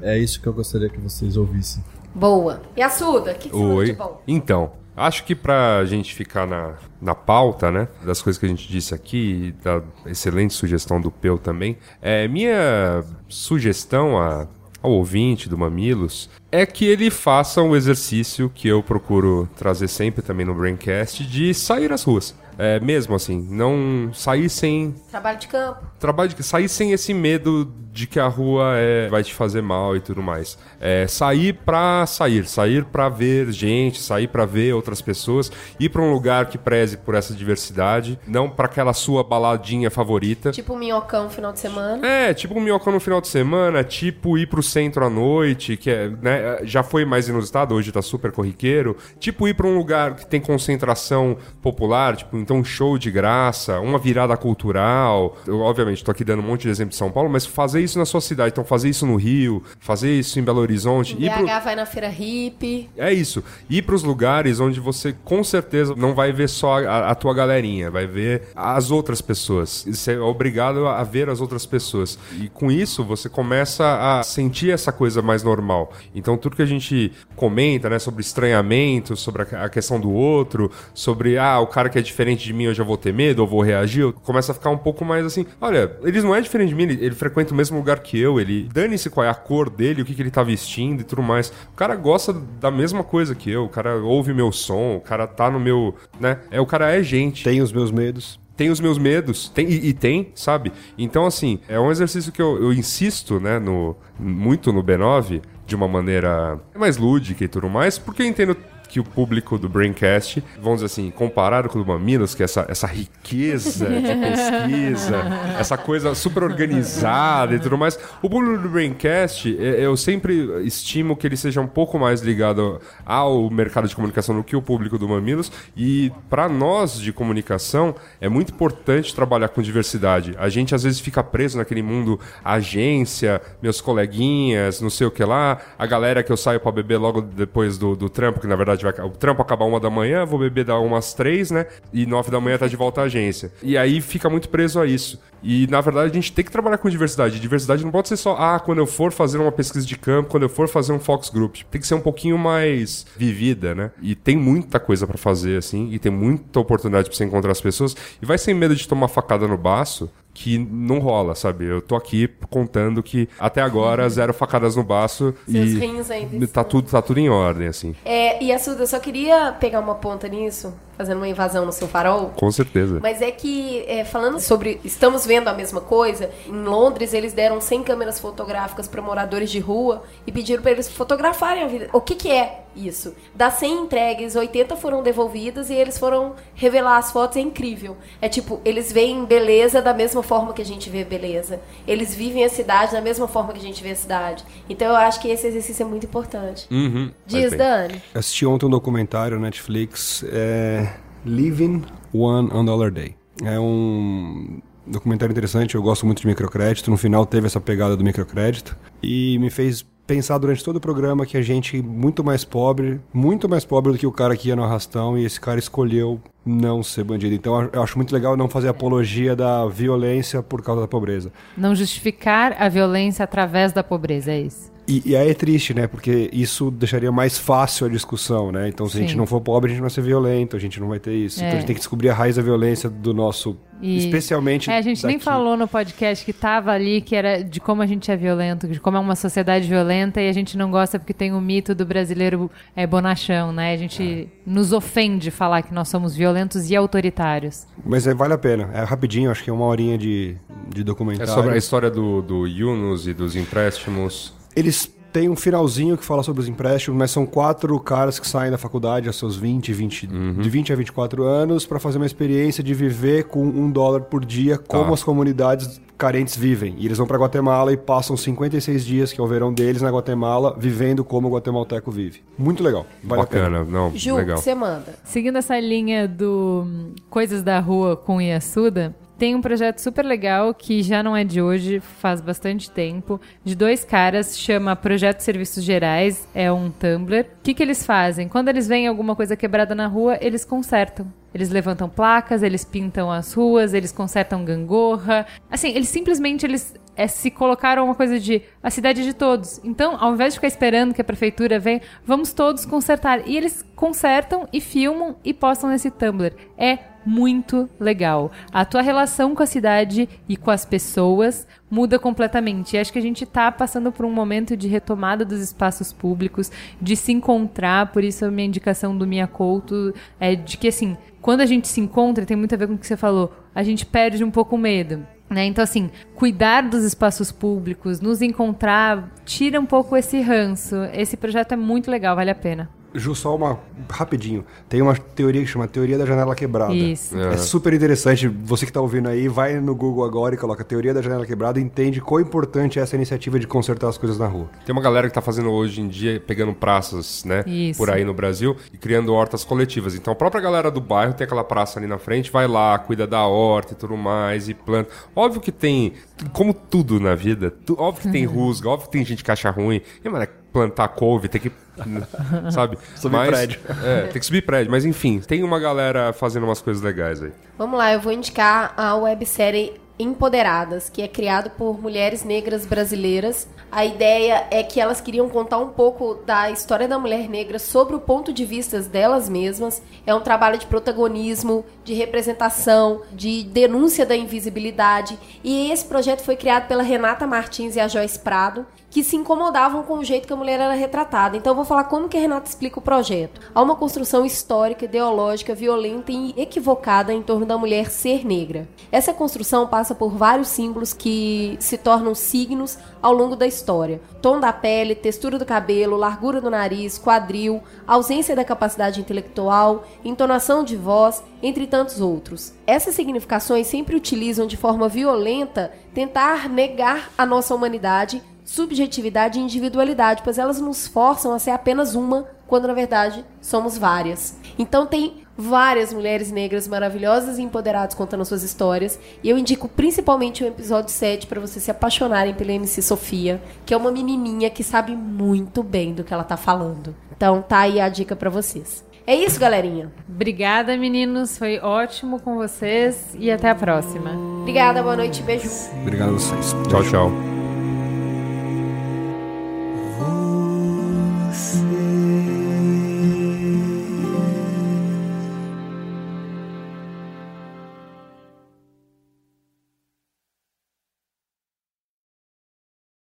É isso que eu gostaria que vocês ouvissem. Boa. E a Suda? O que, que Oi. bom? Então, Acho que pra gente ficar na, na pauta, né, das coisas que a gente disse aqui, da excelente sugestão do Peu também, é, minha sugestão a, ao ouvinte do Mamilos é que ele faça um exercício que eu procuro trazer sempre também no Braincast de sair às ruas. É, mesmo assim, não sair sem Trabalho de campo. trabalho de sair sem esse medo de que a rua é, vai te fazer mal e tudo mais. É, sair pra sair, sair pra ver gente, sair pra ver outras pessoas, ir pra um lugar que preze por essa diversidade, não pra aquela sua baladinha favorita. Tipo um minhocão no final de semana. É, tipo um minhocão no final de semana, tipo ir pro centro à noite, que é, né, já foi mais inusitado, hoje tá super corriqueiro. Tipo ir pra um lugar que tem concentração popular, tipo, então um show de graça, uma virada cultural. Eu, obviamente, tô aqui dando um monte de exemplo de São Paulo, mas fazer isso na sua cidade, então fazer isso no Rio, fazer isso em Belo Horizonte, ir pro... BH vai na feira hippie. É isso. Ir para os lugares onde você com certeza não vai ver só a, a tua galerinha, vai ver as outras pessoas. Você é obrigado a ver as outras pessoas. E com isso você começa a sentir essa coisa mais normal. Então tudo que a gente comenta, né, sobre estranhamento, sobre a, a questão do outro, sobre ah, o cara que é diferente de mim eu já vou ter medo, ou vou reagir, eu começo a ficar um pouco mais assim, olha, ele não é diferente de mim, ele, ele frequenta o mesmo lugar que eu, ele dane-se qual é a cor dele, o que, que ele tá vestindo e tudo mais. O cara gosta da mesma coisa que eu, o cara ouve meu som, o cara tá no meu, né? É, o cara é gente. Tem os meus medos. Tem os meus medos, tem, e, e tem, sabe? Então, assim, é um exercício que eu, eu insisto, né, no, muito no B9, de uma maneira mais lúdica e tudo mais, porque eu entendo que o público do Braincast, vamos dizer assim, comparado com o do Mamilos, que é essa, essa riqueza de pesquisa, essa coisa super organizada e tudo mais, o público do Braincast, é- eu sempre estimo que ele seja um pouco mais ligado ao mercado de comunicação do que o público do Mamilos, e para nós de comunicação, é muito importante trabalhar com diversidade. A gente às vezes fica preso naquele mundo agência, meus coleguinhas, não sei o que lá, a galera que eu saio para beber logo depois do, do trampo, que na verdade vai, o trampo acaba uma da manhã, vou beber da umas três, né? E nove da manhã tá de volta à agência. E aí fica muito preso a isso. E na verdade a gente tem que trabalhar com diversidade. Diversidade não pode ser só, ah, quando eu for fazer uma pesquisa de campo, quando eu for fazer um Fox Group. Tem que ser um pouquinho mais vivida, né? E tem muita coisa pra fazer, assim, e tem muita oportunidade pra você encontrar as pessoas. E vai sem medo de tomar facada no baço, que não rola, sabe? Eu tô aqui contando que até agora zero facadas no baço Seus e rins ainda tá tudo, tá tudo em ordem, assim. É, e Assuda, eu só queria pegar uma ponta nisso, fazendo uma invasão no seu farol. Com certeza. Mas é que, é, falando sobre estamos vendo a mesma coisa, em Londres eles deram 100 câmeras fotográficas para moradores de rua e pediram para eles fotografarem a vida. O que, que é isso? Das 100 entregues, 80 foram devolvidas e eles foram revelar as fotos. É incrível. É tipo, eles veem beleza da mesma forma que a gente vê beleza. Eles vivem a cidade da mesma forma que a gente vê a cidade. Então eu acho que esse exercício é muito importante. Uhum, Diz. Dani. Assisti ontem um documentário na Netflix, é Living One on Dollar Day. É um documentário interessante, eu gosto muito de microcrédito. No final teve essa pegada do microcrédito e me fez pensar durante todo o programa que a gente muito mais pobre, muito mais pobre do que o cara que ia no arrastão e esse cara escolheu não ser bandido. Então eu acho muito legal não fazer apologia da violência por causa da pobreza. Não justificar a violência através da pobreza, é isso. E, e aí é triste, né? Porque isso deixaria mais fácil a discussão, né? Então, se a gente Sim. não for pobre, a gente não vai ser violento, a gente não vai ter isso. É. Então, a gente tem que descobrir a raiz da violência do nosso. E- Especialmente. É, a gente nem daqui. falou no podcast que tava ali, que era de como a gente é violento, de como é uma sociedade violenta e a gente não gosta porque tem o mito do brasileiro é, bonachão, né? A gente nos ofende falar que nós somos violentos e autoritários. Mas é, vale a pena. É rapidinho, acho que é uma horinha de, de É documentário. sobre a história do, do Yunus e dos empréstimos. Eles têm um finalzinho que fala sobre os empréstimos, mas são quatro caras que saem da faculdade aos seus 20, 20 de 20 a 24 anos para fazer uma experiência de viver com um dólar por dia, como as comunidades carentes vivem. E eles vão para Guatemala e passam 56 dias, que é o verão deles, na Guatemala, vivendo como o guatemalteco vive. Muito legal. Vale. Bacana, não, Ju, legal. você manda. Seguindo essa linha do hum, Coisas da Rua com Iassuda, tem um projeto super legal que já não é de hoje, faz bastante tempo, de dois caras, chama Projeto Serviços Gerais, é um Tumblr. O que, que eles fazem? Quando eles veem alguma coisa quebrada na rua, eles consertam. Eles levantam placas, eles pintam as ruas, eles consertam gangorra. Assim, eles simplesmente eles é, se colocaram uma coisa de a cidade de todos. Então, ao invés de ficar esperando que a prefeitura venha, vamos todos consertar. E eles consertam e filmam e postam nesse Tumblr. É muito legal. A tua relação com a cidade e com as pessoas muda completamente. E acho que a gente está passando por um momento de retomada dos espaços públicos, de se encontrar, por isso a minha indicação do Minha Couto é de que assim, quando a gente se encontra, tem muito a ver com o que você falou, a gente perde um pouco o medo. Né? Então, assim, cuidar dos espaços públicos, nos encontrar, tira um pouco esse ranço. Esse projeto é muito legal, vale a pena. Ju, só uma rapidinho. Tem uma teoria que chama Teoria da Janela Quebrada. Isso. É super interessante. Você que está ouvindo aí, vai no Google agora e coloca Teoria da Janela Quebrada e entende quão importante é essa iniciativa de consertar as coisas na rua. Tem uma galera que tá fazendo hoje em dia, pegando praças, né, Isso. por aí no Brasil e criando hortas coletivas. Então a própria galera do bairro tem aquela praça ali na frente, vai lá, cuida da horta e tudo mais, e planta. Óbvio que tem, como tudo na vida, tu- óbvio que tem rusga, óbvio que tem gente que acha ruim. E, mano, é plantar couve, tem que. Sabe? Subir Mas- prédio. É, tem que subir prédio. Mas enfim, tem uma galera fazendo umas coisas legais aí. Vamos lá, eu vou indicar a websérie Empoderadas, que é criado por mulheres negras brasileiras. A ideia é que elas queriam contar um pouco da história da mulher negra sobre o ponto de vista delas mesmas. É um trabalho de protagonismo, de representação, de denúncia da invisibilidade. E esse projeto foi criado pela Renata Martins e a Joyce Prado, que se incomodavam com o jeito que a mulher era retratada. Então eu vou falar como que a Renata explica o projeto. Há uma construção histórica, ideológica, violenta e equivocada em torno da mulher ser negra. Essa construção passa por vários símbolos que se tornam signos ao longo da história. Tom da pele, textura do cabelo, largura do nariz, quadril, ausência da capacidade intelectual, entonação de voz, entre tantos outros. Essas significações sempre utilizam de forma violenta tentar negar a nossa humanidade subjetividade e individualidade, pois elas nos forçam a ser apenas uma, quando na verdade somos várias. Então tem várias mulheres negras maravilhosas e empoderadas contando suas histórias, e eu indico principalmente o episódio 7 para vocês se apaixonarem pela MC Sofia, que é uma menininha que sabe muito bem do que ela tá falando. Então tá aí a dica para vocês. É isso, galerinha. Obrigada, meninos. Foi ótimo com vocês e até a próxima. Obrigada, boa noite, beijo. Obrigado a vocês. Tchau, tchau.